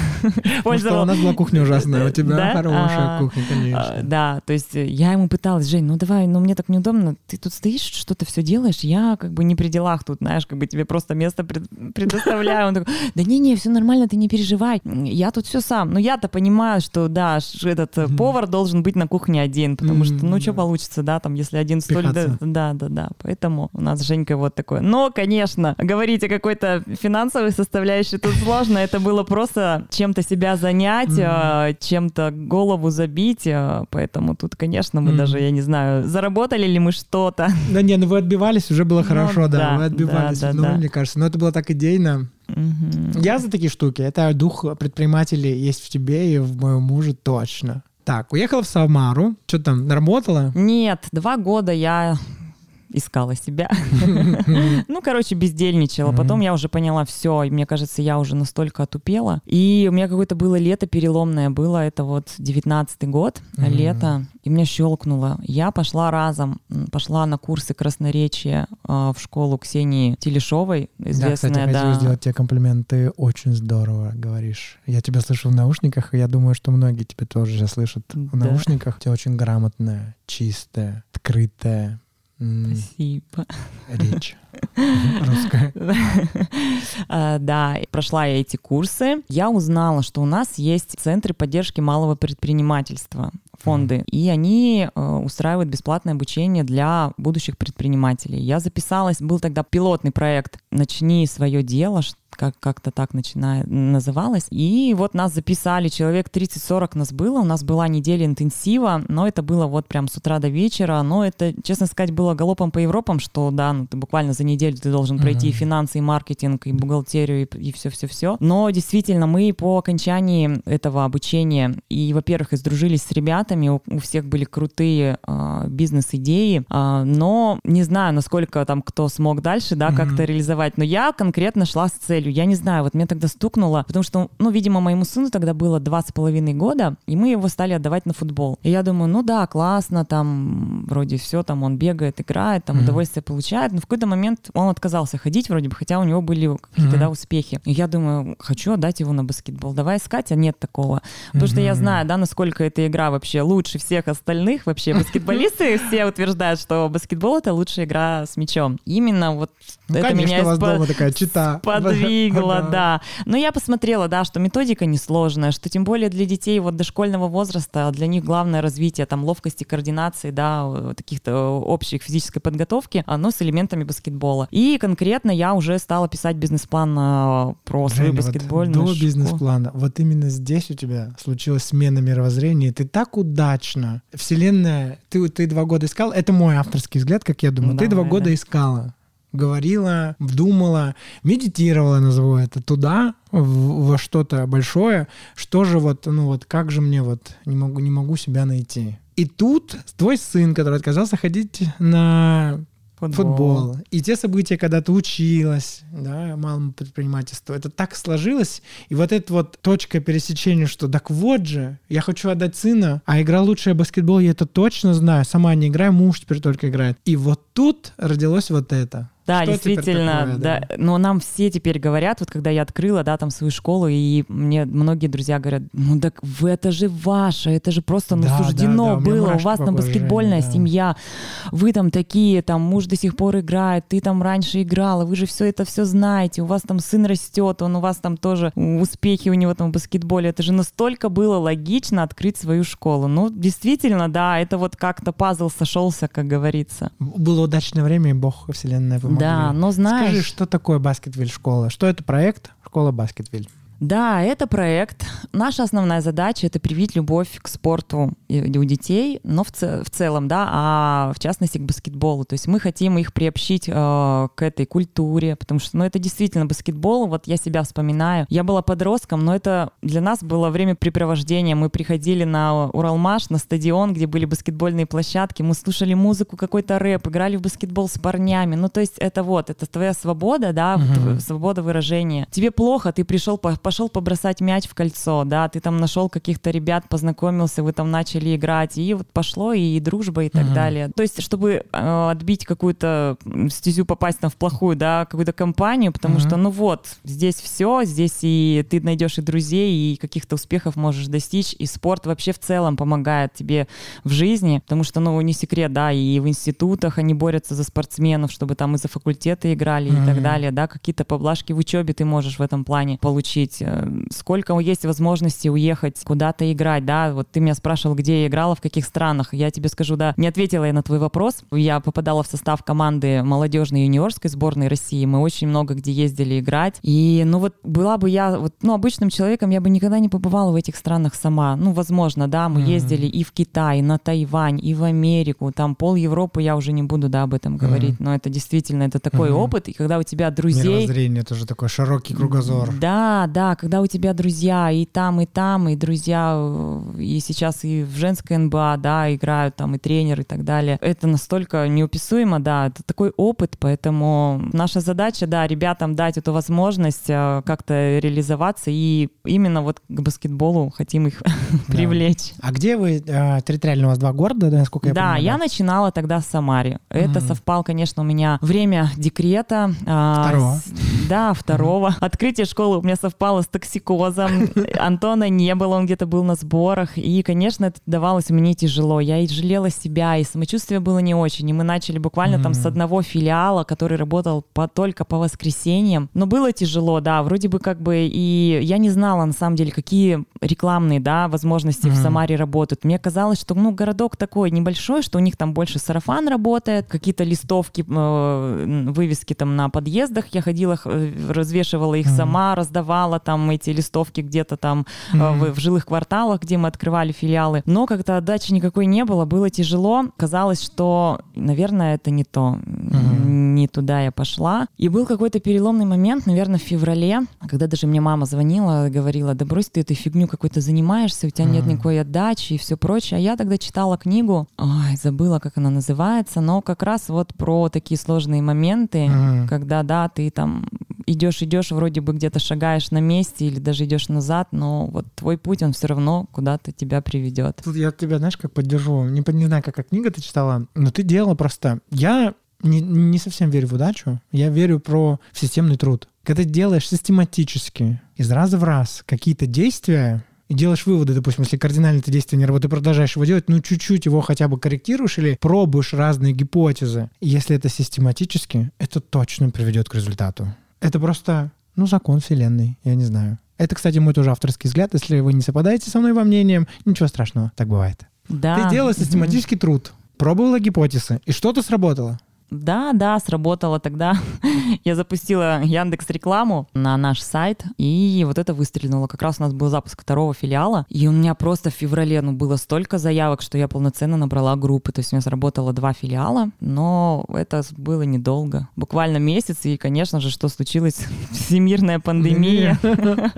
Потому что у нас была кухня ужасная, у тебя хорошая а, кухня, конечно. А, да, то есть я ему пыталась, Жень, ну давай, ну мне так неудобно, ты тут стоишь, что-то все делаешь, я как бы не при делах тут, знаешь, как бы тебе просто место предоставляю. Он такой, да не-не, все нормально, ты не переживай, я тут все сам. Но я-то понимаю, что, да, этот повар должен быть на кухне один, потому что, ну, что получится, да, там, если один столь... Да, да, да. Поэтому у нас с Женькой вот такое. Но, конечно, говорить о какой-то финансовой составляющей тут сложно. Это было просто чем-то себя занять, mm-hmm. чем-то голову забить. А, поэтому тут, конечно, мы mm-hmm. даже, я не знаю, заработали ли мы что-то. Да не, ну вы отбивались, уже было ну хорошо, ну, да, да, вы отбивались. Да, да, ну, да. мне кажется. Но это было так идейно. Угу. Я за такие штуки. Это дух предпринимателей есть в тебе и в моем муже точно. Так, уехала в Самару. Что там, работала? Нет, два года я искала себя. Ну, короче, бездельничала. Потом я уже поняла все. И мне кажется, я уже настолько отупела. И у меня какое-то было лето переломное было. Это вот девятнадцатый год, лето. И мне щелкнуло. Я пошла разом. Пошла на курсы красноречия а, в школу Ксении Телешовой. Известная, да. Кстати, хочу сделать тебе комплимент. Ты очень здорово говоришь. Я тебя слышу в наушниках, и я думаю, что многие тебя тоже слышат в наушниках. У тебя очень грамотная, чистая, открытая, Спасибо. Речь русская. А, да, прошла я эти курсы. Я узнала, что у нас есть центры поддержки малого предпринимательства фонды, и они э, устраивают бесплатное обучение для будущих предпринимателей. Я записалась, был тогда пилотный проект «Начни свое дело», как, как-то так начиная, называлось. И вот нас записали, человек 30-40 нас было, у нас была неделя интенсива, но это было вот прям с утра до вечера, но это, честно сказать, было галопом по Европам, что да, ну ты буквально за неделю ты должен пройти uh-huh. и финансы, и маркетинг, и бухгалтерию, и все-все-все. Но действительно, мы по окончании этого обучения и, во-первых, издружились с ребятами, у, у всех были крутые э, бизнес-идеи, э, но не знаю, насколько там кто смог дальше, да, uh-huh. как-то реализовать, но я конкретно шла с целью целью. Я не знаю, вот мне тогда стукнуло, потому что, ну, видимо, моему сыну тогда было два с половиной года, и мы его стали отдавать на футбол. И я думаю, ну да, классно, там вроде все, там он бегает, играет, там mm-hmm. удовольствие получает, но в какой-то момент он отказался ходить вроде бы, хотя у него были какие-то, mm-hmm. да, успехи. И я думаю, хочу отдать его на баскетбол, давай искать, а нет такого. Потому mm-hmm. что я знаю, да, насколько эта игра вообще лучше всех остальных, вообще баскетболисты все утверждают, что баскетбол — это лучшая игра с мячом. Именно вот ну, это конечно, меня у вас дома такая чита. Подвигло, да. Но я посмотрела, да, что методика несложная, что тем более для детей вот дошкольного возраста, для них главное развитие там ловкости, координации, да, каких-то общих физической подготовки, оно с элементами баскетбола. И конкретно я уже стала писать бизнес-план а, про свою Женя, баскетбольную вот До бизнес-плана. Вот именно здесь у тебя случилась смена мировоззрения, ты так удачно. Вселенная, ты, ты два года искал, это мой авторский взгляд, как я думаю, Давай, ты два года да. искала говорила, думала, медитировала, назову это, туда, в, во что-то большое, что же вот, ну вот, как же мне вот, не могу, не могу себя найти. И тут твой сын, который отказался ходить на футбол. футбол. И те события, когда ты училась, да, малому предпринимательству, это так сложилось. И вот эта вот точка пересечения, что так вот же, я хочу отдать сына, а игра лучшая баскетбол, я это точно знаю. Сама не играю, муж теперь только играет. И вот тут родилось вот это. Да, Что действительно, такое, да. да. Но нам все теперь говорят, вот когда я открыла, да, там свою школу, и мне многие друзья говорят, ну так вы это же ваше, это же просто ну, да, суждено да, да, было, у, у вас там баскетбольная Женя, семья, вы там такие, там муж до сих пор играет, ты там раньше играла, вы же все это все знаете, у вас там сын растет, он у вас там тоже успехи у него там в баскетболе, это же настолько было логично открыть свою школу. Ну, действительно, да, это вот как-то пазл сошелся, как говорится. Было удачное время, и Бог, Вселенная помогли. Да, но знаешь... Скажи, что такое Баскетвиль школа? Что это проект школа Баскетвиль? Да, это проект. Наша основная задача — это привить любовь к спорту у детей, но в, ц- в целом, да, а в частности к баскетболу. То есть мы хотим их приобщить э, к этой культуре, потому что, ну, это действительно баскетбол. Вот я себя вспоминаю. Я была подростком, но это для нас было времяпрепровождение. Мы приходили на Уралмаш, на стадион, где были баскетбольные площадки, мы слушали музыку, какой-то рэп, играли в баскетбол с парнями. Ну, то есть это вот, это твоя свобода, да, uh-huh. свобода выражения. Тебе плохо, ты пришел по пошел побросать мяч в кольцо, да, ты там нашел каких-то ребят, познакомился, вы там начали играть, и вот пошло и дружба и так uh-huh. далее. То есть, чтобы э, отбить какую-то стезю, попасть там в плохую, да, какую-то компанию, потому uh-huh. что, ну вот, здесь все, здесь и ты найдешь и друзей, и каких-то успехов можешь достичь, и спорт вообще в целом помогает тебе в жизни, потому что, ну, не секрет, да, и в институтах они борются за спортсменов, чтобы там и за факультеты играли uh-huh. и так далее, да, какие-то поблажки в учебе ты можешь в этом плане получить сколько есть возможностей уехать куда-то играть, да, вот ты меня спрашивал, где я играла, в каких странах, я тебе скажу, да, не ответила я на твой вопрос, я попадала в состав команды молодежной юниорской сборной России, мы очень много где ездили играть, и, ну вот, была бы я, вот, ну, обычным человеком, я бы никогда не побывала в этих странах сама, ну, возможно, да, мы mm-hmm. ездили и в Китай, и на Тайвань, и в Америку, там пол Европы, я уже не буду, да, об этом говорить, mm-hmm. но это действительно, это такой mm-hmm. опыт, и когда у тебя друзей... Мировоззрение тоже такой широкий кругозор. Да, да, когда у тебя друзья и там, и там, и друзья, э, и сейчас и в женской НБА, да, играют там и тренер и так далее. Это настолько неуписуемо, да, это такой опыт, поэтому наша задача, да, ребятам дать эту возможность э, как-то реализоваться, и именно вот к баскетболу хотим их привлечь. А где вы, э, территориально у вас два города, да, насколько я понимаю? Да, я начинала тогда в Самаре. Это совпал, конечно, у меня время декрета. Второго. Да, второго. Открытие школы у меня совпало с токсикозом. Антона не было, он где-то был на сборах. И, конечно, это давалось мне тяжело. Я и жалела себя, и самочувствие было не очень. И мы начали буквально там с одного филиала, который работал по, только по воскресеньям. Но было тяжело, да, вроде бы как бы и я не знала на самом деле, какие рекламные, да, возможности в Самаре работают. Мне казалось, что, ну, городок такой небольшой, что у них там больше сарафан работает, какие-то листовки, э, вывески там на подъездах. Я ходила, развешивала их сама, раздавала там эти листовки где-то там mm-hmm. в, в жилых кварталах, где мы открывали филиалы. Но как-то отдачи никакой не было, было тяжело. Казалось, что, наверное, это не то, mm-hmm. не туда я пошла. И был какой-то переломный момент, наверное, в феврале, когда даже мне мама звонила, говорила, да брось ты этой фигню какой-то занимаешься, у тебя mm-hmm. нет никакой отдачи и все прочее. А я тогда читала книгу, ой, забыла, как она называется, но как раз вот про такие сложные моменты, mm-hmm. когда, да, ты там идешь, идешь, вроде бы где-то шагаешь на месте или даже идешь назад, но вот твой путь, он все равно куда-то тебя приведет. Тут я тебя, знаешь, как поддержу. Не, не знаю, какая книга ты читала, но ты делала просто... Я не, не совсем верю в удачу, я верю про системный труд. Когда ты делаешь систематически, из раза в раз какие-то действия, и делаешь выводы, допустим, если кардинально это действие не работает, продолжаешь его делать, ну чуть-чуть его хотя бы корректируешь или пробуешь разные гипотезы. И если это систематически, это точно приведет к результату. Это просто, ну, закон вселенной, я не знаю. Это, кстати, мой тоже авторский взгляд. Если вы не совпадаете со мной во мнением, ничего страшного, так бывает. Да. Ты делала систематический труд, пробовала гипотезы, и что-то сработало. Да, да, сработало тогда. Я запустила Яндекс рекламу на наш сайт, и вот это выстрелило. Как раз у нас был запуск второго филиала, и у меня просто в феврале ну, было столько заявок, что я полноценно набрала группы. То есть у меня сработало два филиала, но это было недолго. Буквально месяц, и, конечно же, что случилось? Всемирная пандемия.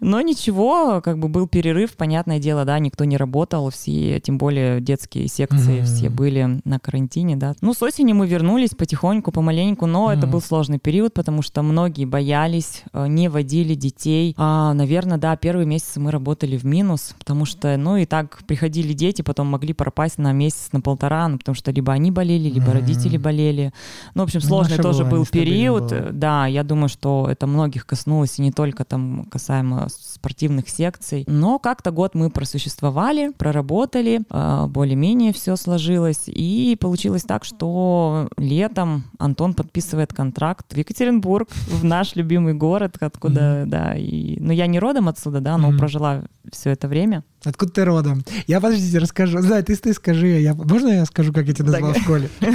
Но ничего, как бы был перерыв, понятное дело, да, никто не работал, все, тем более детские секции, все были на карантине, да. Ну, с осени осени мы вернулись потихоньку, помаленьку, но mm-hmm. это был сложный период, потому что многие боялись, э, не водили детей. А, наверное, да, первые месяцы мы работали в минус, потому что, ну, и так приходили дети, потом могли пропасть на месяц, на полтора, ну, потому что либо они болели, либо mm-hmm. родители болели. Ну, в общем, сложный Наше тоже был период. Было. Да, я думаю, что это многих коснулось, и не только там касаемо спортивных секций. Но как-то год мы просуществовали, проработали, э, более-менее все сложилось, и получилось так, что летом Антон подписывает контракт в Екатеринбург, в наш любимый город, откуда, mm-hmm. да, и, ну я не родом отсюда, да, но mm-hmm. прожила все это время. Откуда ты родом? Я, подождите, расскажу. Да, ты, ты скажи. Я, можно я скажу, как я тебя назвал в школе?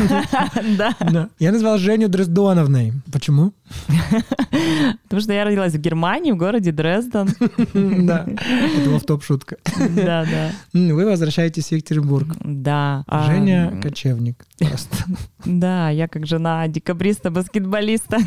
Да. Я назвал Женю Дрездоновной. Почему? Потому что я родилась в Германии, в городе Дрезден. Да, это в топ шутка. Да, да. Вы возвращаетесь в Екатеринбург. Да. Женя кочевник. Просто. Да, я как жена декабриста-баскетболиста.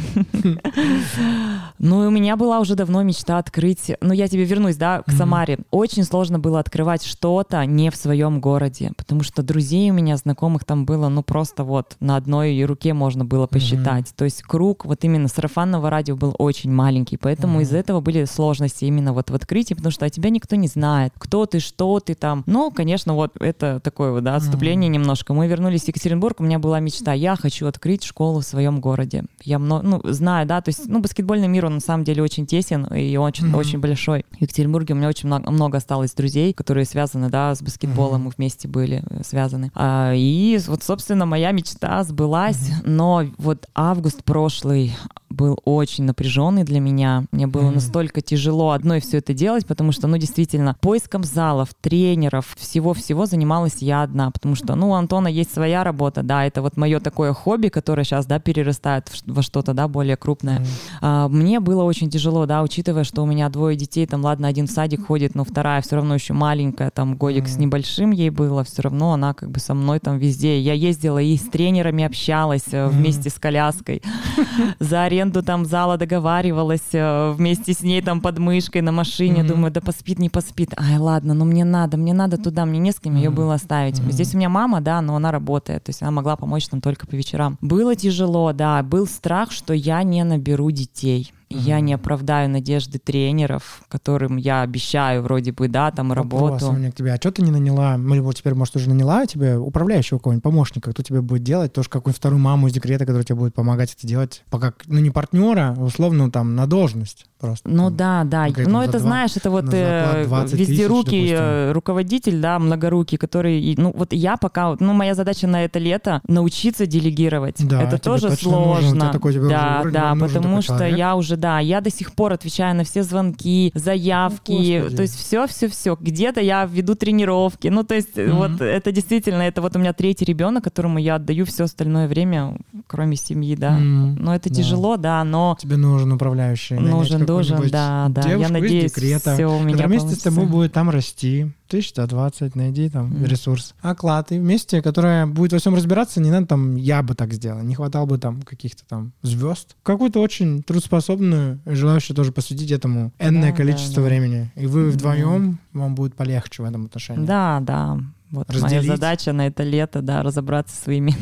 Ну, и у меня была уже давно мечта открыть... Ну, я тебе вернусь, да, к Самаре. Очень сложно было открывать что-то не в своем городе, потому что друзей у меня, знакомых там было, ну, просто вот на одной руке можно было посчитать. То есть круг вот именно сарафанного радио был очень маленький, поэтому из-за этого были сложности именно вот в открытии, потому что о тебя никто не знает, кто ты, что ты там. Ну, конечно, вот это такое вот, да, отступление немножко. Мы вернулись в Екатеринбург, у меня была мечта, я хочу открыть школу в своем городе. Я, ну, знаю, да, то есть, ну, баскетбольный мир мир, он на самом деле очень тесен и очень, mm-hmm. очень большой. В Екатеринбурге у меня очень много, много осталось друзей, которые связаны, да, с баскетболом, mm-hmm. мы вместе были э, связаны. А, и вот, собственно, моя мечта сбылась, mm-hmm. но вот август прошлый был очень напряженный для меня. Мне было mm-hmm. настолько тяжело одной все это делать, потому что, ну, действительно, поиском залов, тренеров, всего-всего занималась я одна, потому что, ну, у Антона есть своя работа, да, это вот мое такое хобби, которое сейчас, да, перерастает во что-то, да, более крупное. Mm-hmm. А, мне было очень тяжело, да, учитывая, что у меня двое детей, там, ладно, один в садик ходит, но вторая все равно еще маленькая, там, годик mm-hmm. с небольшим ей было, все равно она как бы со мной там везде. Я ездила и с тренерами общалась mm-hmm. вместе с коляской за аренду там зала договаривалась э, вместе с ней там под мышкой на машине, думаю, да поспит, не поспит. Ай, ладно, но ну мне надо, мне надо туда, мне не с кем ее было оставить. Здесь у меня мама, да, но она работает, то есть она могла помочь нам только по вечерам. Было тяжело, да, был страх, что я не наберу детей. Mm-hmm. Я не оправдаю надежды тренеров, которым я обещаю вроде бы, да, там Вопрос работу. у меня к тебе. А что ты не наняла, ну, вот теперь, может, уже наняла тебе управляющего какого-нибудь помощника, кто тебе будет делать, тоже какую-нибудь вторую маму из декрета, которая тебе будет помогать это делать, пока, ну, не партнера, а условно, там, на должность просто. Ну там, да, да. Но это, два, знаешь, это вот э, вездерукий э, руководитель, да, многорукий, который, ну вот я пока, ну моя задача на это лето научиться делегировать. Да, это тоже сложно. Такой, да, да, потому что человек. я уже, да, я до сих пор отвечаю на все звонки, заявки, ну, то есть все, все, все. Где-то я веду тренировки. Ну то есть mm-hmm. вот это действительно, это вот у меня третий ребенок, которому я отдаю все остальное время, кроме семьи, да. Mm-hmm. Но это да. тяжело, да, но... Тебе нужен управляющий. Нужен должен, да, да. Я надеюсь, декрета, все у меня вместе получится. с тобой будет там расти. 1120, найди там mm. ресурс. Оклад. И вместе, которая будет во всем разбираться, не надо там, я бы так сделал. Не хватало бы там каких-то там звезд. Какую-то очень трудоспособную, желающую тоже посвятить этому энное да, количество да, времени. И вы вдвоем, вам будет полегче в этом отношении. Да, да. Вот Разделить. моя задача на это лето, да, разобраться своими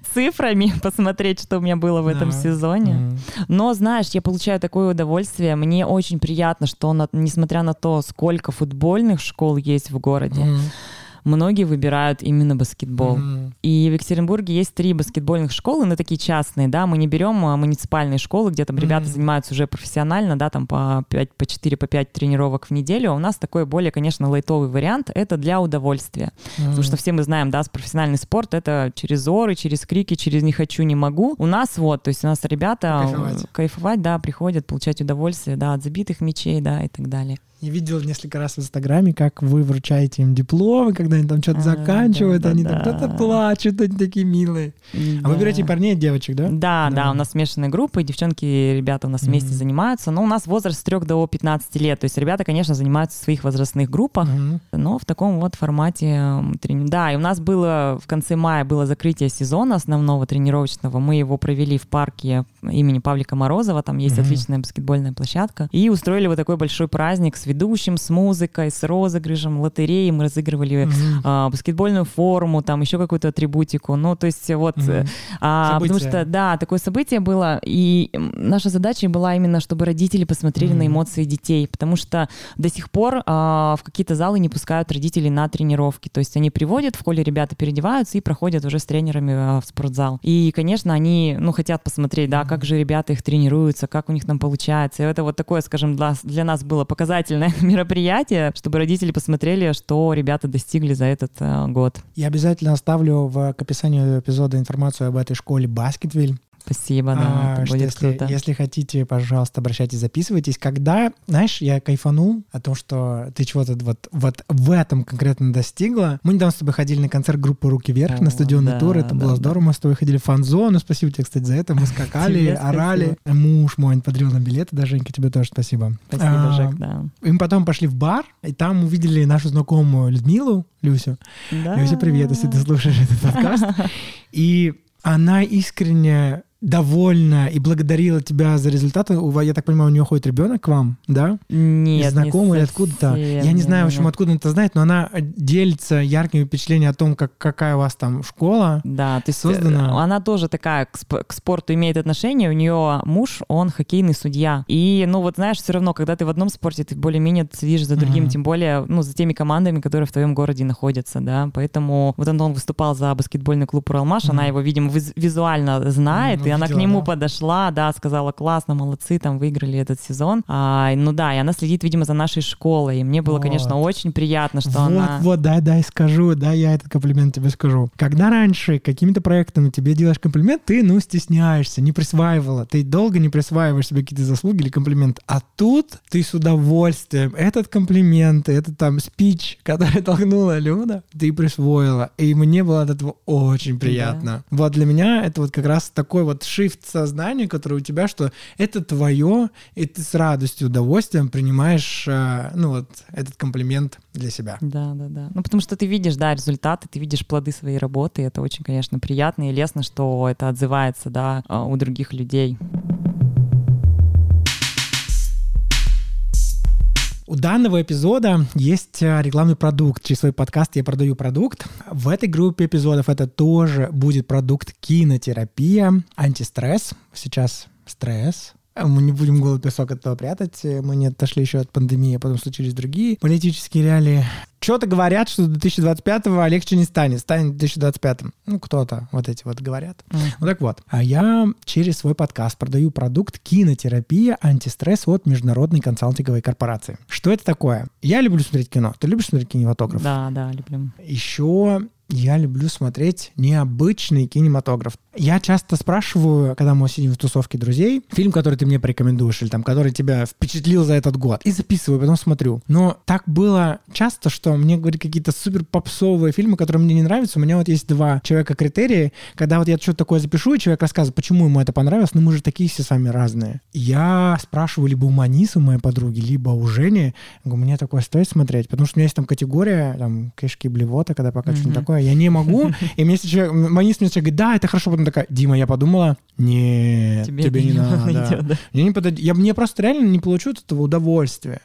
цифрами, посмотреть, что у меня было в этом сезоне. Но, знаешь, я получаю такое удовольствие. Мне очень приятно, что, несмотря на то, сколько футбольных школ есть в городе, многие выбирают именно баскетбол. Mm-hmm. И в Екатеринбурге есть три баскетбольных школы, но такие частные, да, мы не берем а, муниципальные школы, где там mm-hmm. ребята занимаются уже профессионально, да, там по 5, по 4, по 5 тренировок в неделю. А у нас такой более, конечно, лайтовый вариант, это для удовольствия. Mm-hmm. Потому что все мы знаем, да, профессиональный спорт это через оры, через крики, через не хочу, не могу. У нас вот, то есть у нас ребята кайфовать, кайфовать да, приходят, получать удовольствие, да, от забитых мячей, да, и так далее. Я видел несколько раз в Инстаграме, как вы вручаете им дипломы, когда они там что-то а, заканчивают, да, они да, там кто-то плачут, они такие милые. Да. А вы берете парней и девочек, да? Да, да, да, у нас смешанные группы, девчонки и ребята у нас mm-hmm. вместе занимаются, но у нас возраст с 3 до 15 лет, то есть ребята, конечно, занимаются в своих возрастных группах, mm-hmm. но в таком вот формате трени... Да, и у нас было в конце мая было закрытие сезона основного тренировочного, мы его провели в парке имени Павлика Морозова, там есть mm-hmm. отличная баскетбольная площадка, и устроили вот такой большой праздник с ведущим, с музыкой, с розыгрышем, лотереей. Мы разыгрывали mm-hmm. а, баскетбольную форму, там еще какую-то атрибутику. Ну, то есть вот... Mm-hmm. А, потому что, да, такое событие было, и наша задача была именно, чтобы родители посмотрели mm-hmm. на эмоции детей, потому что до сих пор а, в какие-то залы не пускают родителей на тренировки. То есть они приводят, в холле ребята переодеваются и проходят уже с тренерами а, в спортзал. И, конечно, они, ну, хотят посмотреть, да, как же ребята их тренируются, как у них там получается. И это вот такое, скажем, для, для нас было показательно показательное мероприятие, чтобы родители посмотрели, что ребята достигли за этот э, год. Я обязательно оставлю в к описанию эпизода информацию об этой школе Баскетвиль. Спасибо, да, а, это будет если, круто. Если хотите, пожалуйста, обращайтесь, записывайтесь. Когда, знаешь, я кайфанул о том, что ты чего-то вот, вот в этом конкретно достигла. Мы недавно с тобой ходили на концерт группы «Руки вверх» О, на стадионный да, тур. Это да, было здорово. Да. Мы с тобой ходили в фан-зону. Спасибо тебе, кстати, за это. Мы скакали, орали. Муж мой подарил нам билеты. Да, Женька, тебе тоже спасибо. Спасибо, а, Жек, да. И мы потом пошли в бар, и там увидели нашу знакомую Людмилу, Люсю. Да. Люся, привет, если ты слушаешь этот подкаст. И она искренне довольна и благодарила тебя за результаты. Я так понимаю, у нее ходит ребенок к вам, да? Нет, Знакомый не откуда-то. Я не знаю, в общем, откуда она это знает, но она делится яркими впечатлениями о том, как, какая у вас там школа Да, то есть создана. Э, она тоже такая к, сп- к спорту имеет отношение. У нее муж, он хоккейный судья. И, ну вот знаешь, все равно, когда ты в одном спорте, ты более-менее следишь за другим, mm-hmm. тем более, ну, за теми командами, которые в твоем городе находятся, да. Поэтому вот Антон выступал за баскетбольный клуб Уралмаш, mm-hmm. она его, видимо, визуально знает, и она к нему подошла, да, сказала, классно, молодцы, там выиграли этот сезон. А, ну да, и она следит, видимо, за нашей школой. И мне было, конечно, очень приятно, что она... Вот, да, да, и скажу, да, я этот комплимент тебе скажу. Когда раньше какими-то проектами тебе делаешь комплимент, ты, ну, стесняешься, не присваивала. Ты долго не присваиваешь себе какие-то заслуги или комплимент. А тут ты с удовольствием этот комплимент, этот там спич, который толкнула Люда, ты присвоила. И мне было от этого очень приятно. Да. Вот для меня это вот как раз такой вот шифт сознания, который у тебя, что это твое, и ты с радостью, удовольствием принимаешь, э, ну вот, этот комплимент для себя. Да, да, да. Ну, потому что ты видишь, да, результаты, ты видишь плоды своей работы, и это очень, конечно, приятно и лестно, что это отзывается, да, а, у других людей. У данного эпизода есть э, рекламный продукт. Через свой подкаст я продаю продукт. В этой группе эпизодов это тоже будет продукт кинотерапия, антистресс. Сейчас стресс, мы не будем голый песок от этого прятать. Мы не отошли еще от пандемии, а потом случились другие политические реалии. Что-то говорят, что до 2025-го легче не станет, станет 2025-м. Ну, кто-то вот эти вот говорят. Mm. Ну, так вот. А я через свой подкаст продаю продукт кинотерапия антистресс от международной консалтинговой корпорации. Что это такое? Я люблю смотреть кино. Ты любишь смотреть кинематограф? Да, да, люблю. Еще я люблю смотреть необычный кинематограф. Я часто спрашиваю, когда мы сидим в тусовке друзей, фильм, который ты мне порекомендуешь, или там, который тебя впечатлил за этот год, и записываю, потом смотрю. Но так было часто, что мне говорят какие-то супер попсовые фильмы, которые мне не нравятся. У меня вот есть два человека критерии, когда вот я что-то такое запишу, и человек рассказывает, почему ему это понравилось, но мы же такие все с вами разные. Я спрашиваю либо у Манисы, моей подруги, либо у Жени, говорю, мне такое стоит смотреть, потому что у меня есть там категория, там, кишки, блевота, когда пока mm-hmm. что-нибудь такое, я не могу, и мне если человек, Манис мне говорит, да, это хорошо, потом такая, Дима, я подумала, нет, тебе, тебе не надо. Подойдет, да. Мне не подойдет. Я мне просто реально не получу от этого удовольствия.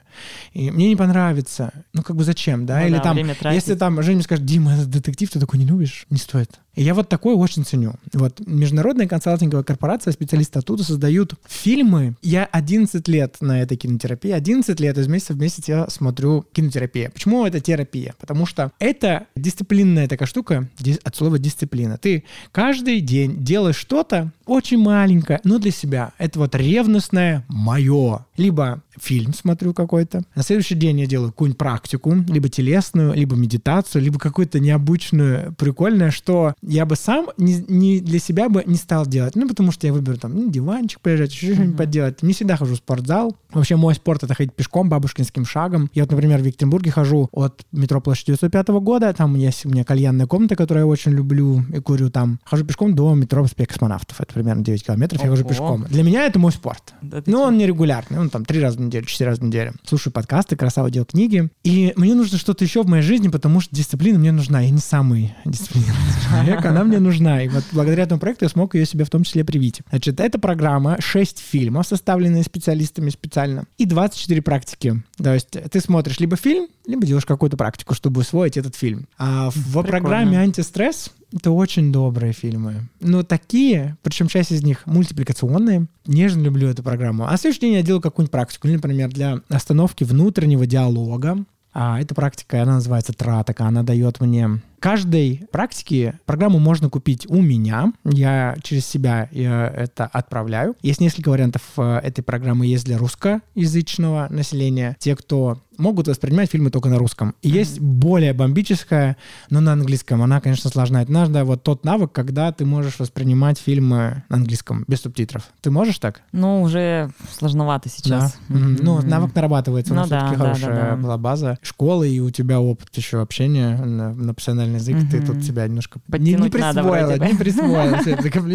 И мне не понравится. Ну, как бы зачем, да? Ну, Или да, там, если там Женя скажет, Дима, это детектив, ты такой не любишь, не стоит. Я вот такое очень ценю. Вот международная консалтинговая корпорация, специалисты оттуда создают фильмы. Я 11 лет на этой кинотерапии, 11 лет из месяца в месяц я смотрю кинотерапия. Почему это терапия? Потому что это дисциплинная такая штука, от слова дисциплина. Ты каждый день делаешь что-то очень маленькое, но для себя. Это вот ревностное мое. Либо фильм смотрю какой-то. На следующий день я делаю какую-нибудь практику, либо телесную, либо медитацию, либо какую-то необычную, прикольное, что я бы сам не, не для себя бы не стал делать. Ну, потому что я выберу там ну, диванчик полежать, еще что-нибудь mm-hmm. поделать. Не всегда хожу в спортзал. Вообще мой спорт — это ходить пешком, бабушкинским шагом. Я вот, например, в Екатеринбурге хожу от метро площадь 905 года. Там есть у меня кальянная комната, которую я очень люблю и курю там. Хожу пешком до метро проспект космонавтов. Это примерно 9 километров. Ого. Я хожу пешком. Для меня это мой спорт. Да, Но он нерегулярный. Он там три раза в неделю, четыре раза в неделю. Слушаю подкасты, красава дел книги. И мне нужно что-то еще в моей жизни, потому что дисциплина мне нужна. Я не самый дисциплинированный человек, она мне нужна. И вот благодаря этому проекту я смог ее себе в том числе привить. Значит, эта программа 6 фильмов, составленные специалистами специально, и 24 практики. То есть ты смотришь либо фильм, либо делаешь какую-то практику, чтобы усвоить этот фильм. А в Прикольно. программе «Антистресс» это очень добрые фильмы. Но такие, причем часть из них мультипликационные. Нежно люблю эту программу. А в следующий день я делаю какую-нибудь практику. Например, для остановки внутреннего диалога. А эта практика, она называется тратака. Она дает мне каждой практике программу можно купить у меня. Я через себя я это отправляю. Есть несколько вариантов э, этой программы. Есть для русскоязычного населения. Те, кто могут воспринимать фильмы только на русском. И mm-hmm. есть более бомбическая, но на английском. Она, конечно, сложна. Это надо вот тот навык, когда ты можешь воспринимать фильмы на английском без субтитров. Ты можешь так? Ну, уже сложновато сейчас. Да. Mm-hmm. Ну, навык нарабатывается. Ну, да, все-таки хорошая да, да, была база школы, и у тебя опыт еще общения на, на профессиональный язык. Mm-hmm. Ты тут себя немножко не, не присвоила, не присвоила.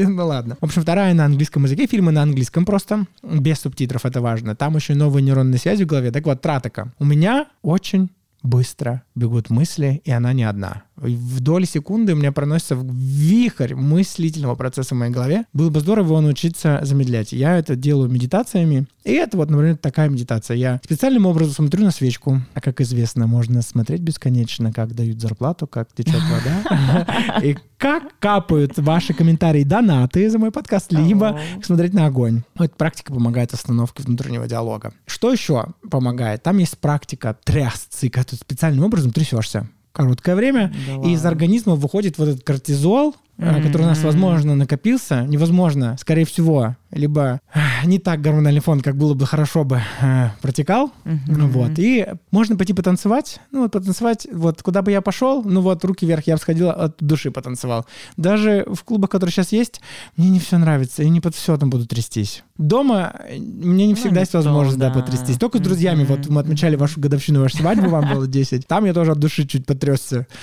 Ну ладно. В общем, вторая на английском языке. Фильмы на английском просто. Без субтитров, это важно. Там еще новые нейронные связи в голове. Так вот, Тратака. У меня очень быстро бегут мысли, и она не одна. В доли секунды у меня проносится вихрь мыслительного процесса в моей голове. Было бы здорово его научиться замедлять. Я это делаю медитациями. И это вот, например, такая медитация. Я специальным образом смотрю на свечку. А как известно, можно смотреть бесконечно, как дают зарплату, как течет вода. И как капают ваши комментарии донаты за мой подкаст, либо смотреть на огонь. Эта практика помогает остановке внутреннего диалога. Что еще помогает? Там есть практика трясцы, ты специальным образом трясешься короткое время, да и из организма выходит вот этот кортизол, mm-hmm. который у нас, возможно, накопился, невозможно, скорее всего, либо не так гормональный фон, как было бы хорошо бы э, протекал, mm-hmm. вот, и можно пойти потанцевать, ну вот потанцевать, вот куда бы я пошел, ну вот руки вверх, я бы сходил от души потанцевал. Даже в клубах, которые сейчас есть, мне не все нравится, и не под все там буду трястись. Дома мне не ну, всегда ну, есть возможность, да, да потрястись. Только с друзьями, mm-hmm. вот мы отмечали вашу годовщину, вашу свадьбу, вам было 10, там я тоже от души чуть потрясся.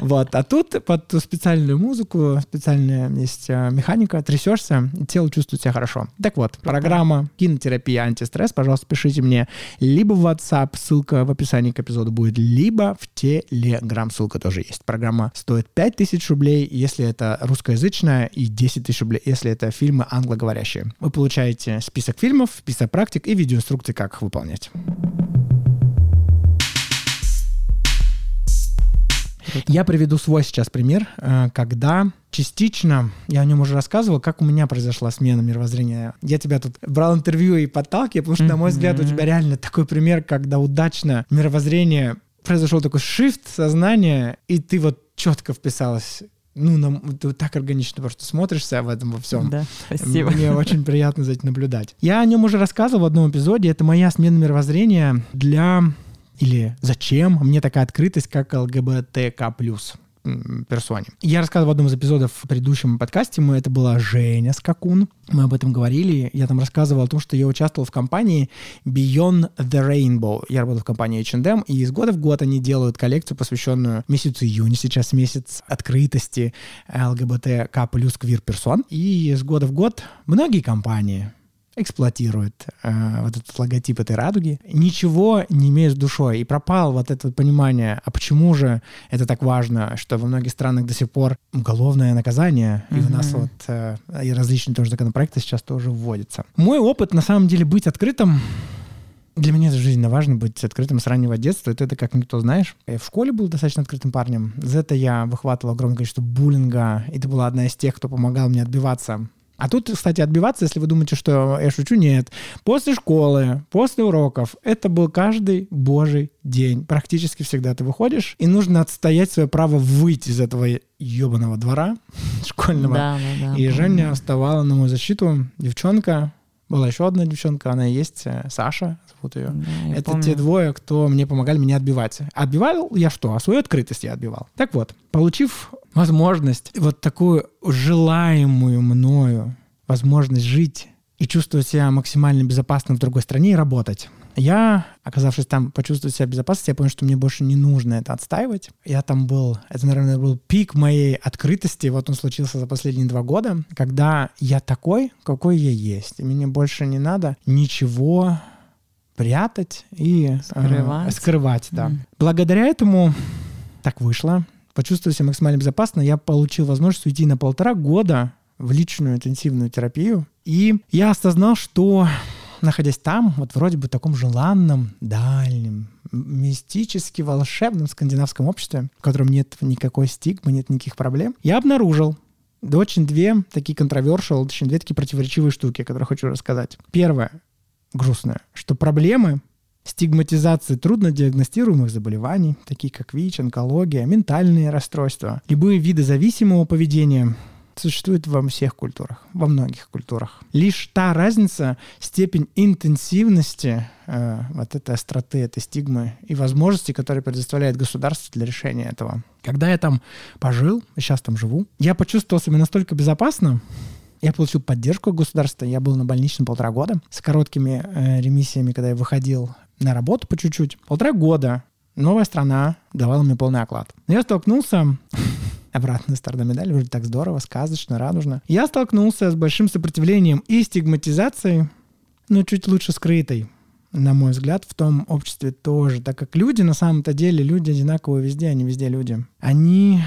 Вот, а тут под специальную музыку, специальная есть э, механика, трясешься, тело чувствует себя хорошо. Так вот, программа кинотерапия антистресс, пожалуйста, пишите мне либо в WhatsApp, ссылка в описании к эпизоду будет, либо в Telegram, ссылка тоже есть. Программа стоит 5000 рублей, если это русскоязычная, и 10 тысяч рублей, если это фильмы англоговорящие. Вы получаете список фильмов, список практик и видеоинструкции, как их выполнять. Я приведу свой сейчас пример, э, когда частично, я о нем уже рассказывал, как у меня произошла смена мировоззрения. Я тебя тут брал интервью и подталкивал, потому что, на мой взгляд, у тебя реально такой пример, когда удачно мировоззрение произошел такой shift сознания, и ты вот четко вписалась ну, нам, ты так органично просто смотришься в этом во всем. Да, спасибо. Мне очень приятно за этим наблюдать. Я о нем уже рассказывал в одном эпизоде. Это моя смена мировоззрения для или зачем мне такая открытость, как ЛГБТК+, персоне. Я рассказывал в одном из эпизодов в предыдущем подкасте, мы, это была Женя Скакун, мы об этом говорили, я там рассказывал о том, что я участвовал в компании Beyond the Rainbow. Я работал в компании H&M, и из года в год они делают коллекцию, посвященную месяцу июня, сейчас месяц открытости ЛГБТК плюс квир-персон. И из года в год многие компании эксплуатирует э, вот этот логотип этой радуги, ничего не имея с душой. И пропал вот это понимание, а почему же это так важно, что во многих странах до сих пор уголовное наказание, mm-hmm. и у нас вот э, и различные тоже законопроекты сейчас тоже вводятся. Мой опыт, на самом деле, быть открытым для меня это жизненно важно быть открытым с раннего детства. Это, это как никто знаешь. Я в школе был достаточно открытым парнем. За это я выхватывал огромное количество буллинга. И ты была одна из тех, кто помогал мне отбиваться а тут, кстати, отбиваться, если вы думаете, что я шучу, нет. После школы, после уроков, это был каждый божий день. Практически всегда ты выходишь, и нужно отстоять свое право выйти из этого ебаного двора школьного. Да, да, да, и Женя вставала на мою защиту. Девчонка, была еще одна девчонка, она и есть, э, Саша, зовут ее. Да, это помню. те двое, кто мне помогали меня отбивать. Отбивал я что? А свою открытость я отбивал. Так вот, получив возможность, вот такую желаемую мною возможность жить и чувствовать себя максимально безопасно в другой стране и работать. Я, оказавшись там, почувствовал себя безопасно, я понял, что мне больше не нужно это отстаивать. Я там был, это, наверное, был пик моей открытости, вот он случился за последние два года, когда я такой, какой я есть, и мне больше не надо ничего прятать и скрывать, э, скрывать да. Mm. Благодаря этому так вышло, почувствовал себя максимально безопасно, я получил возможность уйти на полтора года в личную интенсивную терапию. И я осознал, что находясь там, вот вроде бы в таком желанном, дальнем, мистически волшебном скандинавском обществе, в котором нет никакой стигмы, нет никаких проблем, я обнаружил очень две такие контровершил, точнее, две такие противоречивые штуки, которые хочу рассказать. Первое, грустное, что проблемы стигматизации труднодиагностируемых заболеваний, такие как ВИЧ, онкология, ментальные расстройства, любые виды зависимого поведения существуют во всех культурах, во многих культурах. Лишь та разница, степень интенсивности э, вот этой остроты, этой стигмы и возможности, которые предоставляет государство для решения этого. Когда я там пожил, сейчас там живу, я почувствовал себя настолько безопасно, я получил поддержку государства, я был на больничном полтора года с короткими э, ремиссиями, когда я выходил на работу по чуть-чуть. Полтора года новая страна давала мне полный оклад. Но я столкнулся обратная сторона медали, вроде так здорово, сказочно, радужно. Я столкнулся с большим сопротивлением и стигматизацией, но чуть лучше скрытой, на мой взгляд, в том обществе тоже, так как люди на самом-то деле, люди одинаковые везде, они везде люди. Они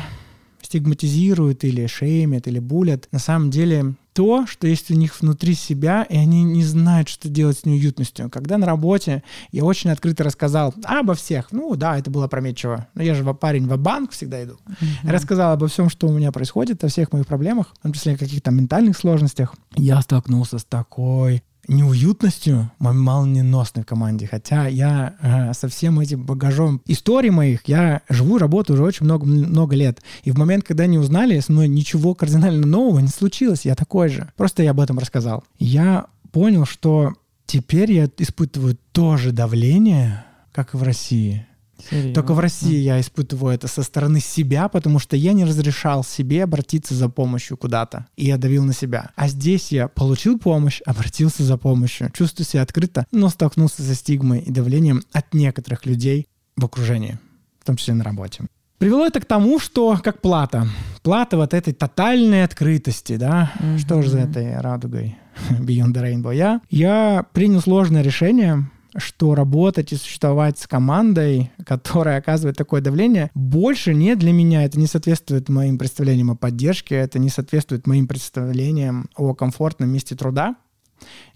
стигматизируют или шеймят, или булят, на самом деле то, что есть у них внутри себя, и они не знают, что делать с неуютностью. Когда на работе я очень открыто рассказал обо всех, ну да, это было опрометчиво, но я же парень в банк всегда иду, mm-hmm. рассказал обо всем, что у меня происходит, о всех моих проблемах, в том числе о каких-то ментальных сложностях, я столкнулся с такой неуютностью молниеносной в команде. Хотя я э, со всем этим багажом историй моих, я живу работаю уже очень много, много лет. И в момент, когда они узнали, с мной ничего кардинально нового не случилось. Я такой же. Просто я об этом рассказал. Я понял, что теперь я испытываю то же давление, как и в России. Серьезно? Только в России я испытываю это со стороны себя, потому что я не разрешал себе обратиться за помощью куда-то. И я давил на себя. А здесь я получил помощь, обратился за помощью, чувствую себя открыто, но столкнулся со стигмой и давлением от некоторых людей в окружении, в том числе на работе. Привело это к тому, что как плата. Плата вот этой тотальной открытости, да? Mm-hmm. Что же за этой радугой Beyond the Rainbow? Я, я принял сложное решение, что работать и существовать с командой, которая оказывает такое давление, больше не для меня. Это не соответствует моим представлениям о поддержке, это не соответствует моим представлениям о комфортном месте труда.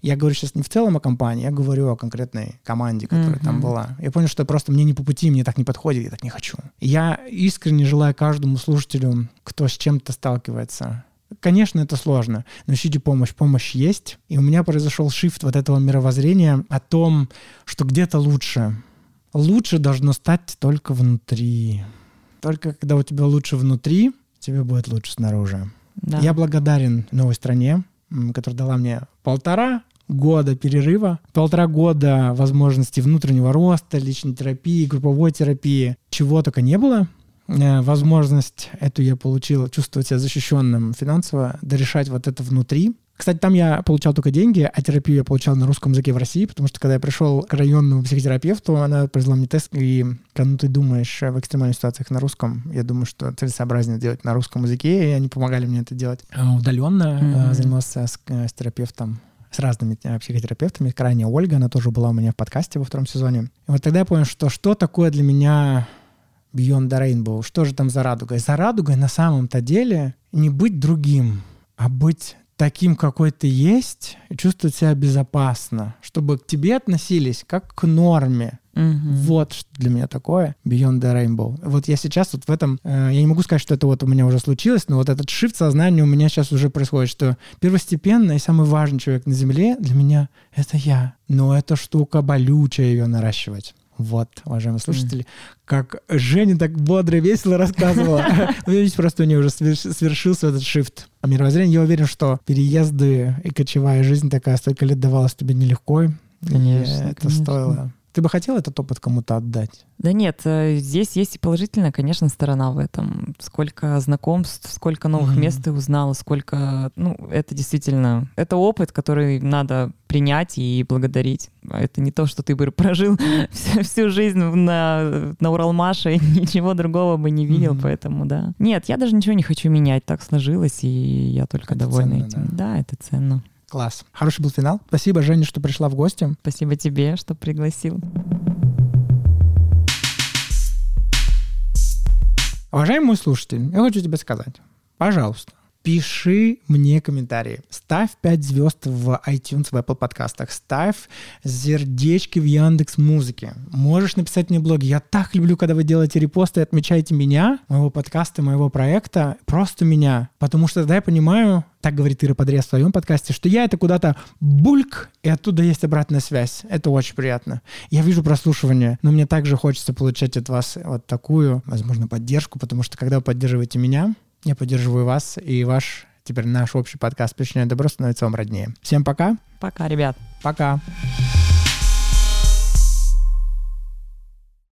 Я говорю сейчас не в целом о компании, я говорю о конкретной команде, которая mm-hmm. там была. Я понял, что просто мне не по пути, мне так не подходит, я так не хочу. Я искренне желаю каждому слушателю, кто с чем-то сталкивается, Конечно, это сложно, но ищите помощь. Помощь есть. И у меня произошел шифт вот этого мировоззрения о том, что где-то лучше. Лучше должно стать только внутри. Только когда у тебя лучше внутри, тебе будет лучше снаружи. Да. Я благодарен новой стране, которая дала мне полтора года перерыва, полтора года возможности внутреннего роста, личной терапии, групповой терапии, чего только не было. Э, возможность эту я получил, чувствовать себя защищенным финансово, дорешать вот это внутри. Кстати, там я получал только деньги, а терапию я получал на русском языке в России, потому что когда я пришел к районному психотерапевту, она произвела мне тест, и когда ты думаешь в экстремальных ситуациях на русском, я думаю, что целесообразнее делать на русском языке, и они помогали мне это делать а удаленно. Mm-hmm. Занимался с, с терапевтом с разными психотерапевтами. Крайне Ольга, она тоже была у меня в подкасте во втором сезоне. И вот тогда я понял, что что такое для меня Beyond the Rainbow. Что же там за радугой? За радугой на самом-то деле не быть другим, а быть таким, какой ты есть, и чувствовать себя безопасно, чтобы к тебе относились как к норме. Mm-hmm. Вот что для меня такое Beyond the Rainbow. Вот я сейчас вот в этом, э, я не могу сказать, что это вот у меня уже случилось, но вот этот шифт сознания у меня сейчас уже происходит, что первостепенно и самый важный человек на Земле для меня — это я. Но эта штука болючая ее наращивать. Вот, уважаемые слушатели, mm. как Женя так бодро и весело рассказывала. Видите, просто у нее уже свершился этот шифт мировоззрения. Я уверен, что переезды и кочевая жизнь такая столько лет давалась тебе нелегко. Конечно, это стоило ты бы хотел этот опыт кому-то отдать? Да нет, э, здесь есть и положительная, конечно, сторона в этом. Сколько знакомств, сколько новых mm-hmm. мест ты узнала, сколько... Ну, это действительно... Это опыт, который надо принять и благодарить. Это не то, что ты бы прожил всю, всю жизнь на, на Уралмаше и ничего другого бы не видел, mm-hmm. поэтому да. Нет, я даже ничего не хочу менять, так сложилось, и я только это довольна ценно, этим. Да. да, это ценно. Класс. Хороший был финал. Спасибо, Женя, что пришла в гости. Спасибо тебе, что пригласил. Уважаемый мой слушатель, я хочу тебе сказать, пожалуйста, пиши мне комментарии. Ставь 5 звезд в iTunes, в Apple подкастах. Ставь сердечки в Яндекс Музыке. Можешь написать мне блоги. Я так люблю, когда вы делаете репосты и отмечаете меня, моего подкаста, моего проекта. Просто меня. Потому что тогда я понимаю, так говорит Ира Подрез в своем подкасте, что я это куда-то бульк, и оттуда есть обратная связь. Это очень приятно. Я вижу прослушивание, но мне также хочется получать от вас вот такую, возможно, поддержку, потому что когда вы поддерживаете меня, я поддерживаю вас, и ваш, теперь наш общий подкаст «Причиняю добро» становится вам роднее. Всем пока. Пока, ребят. Пока.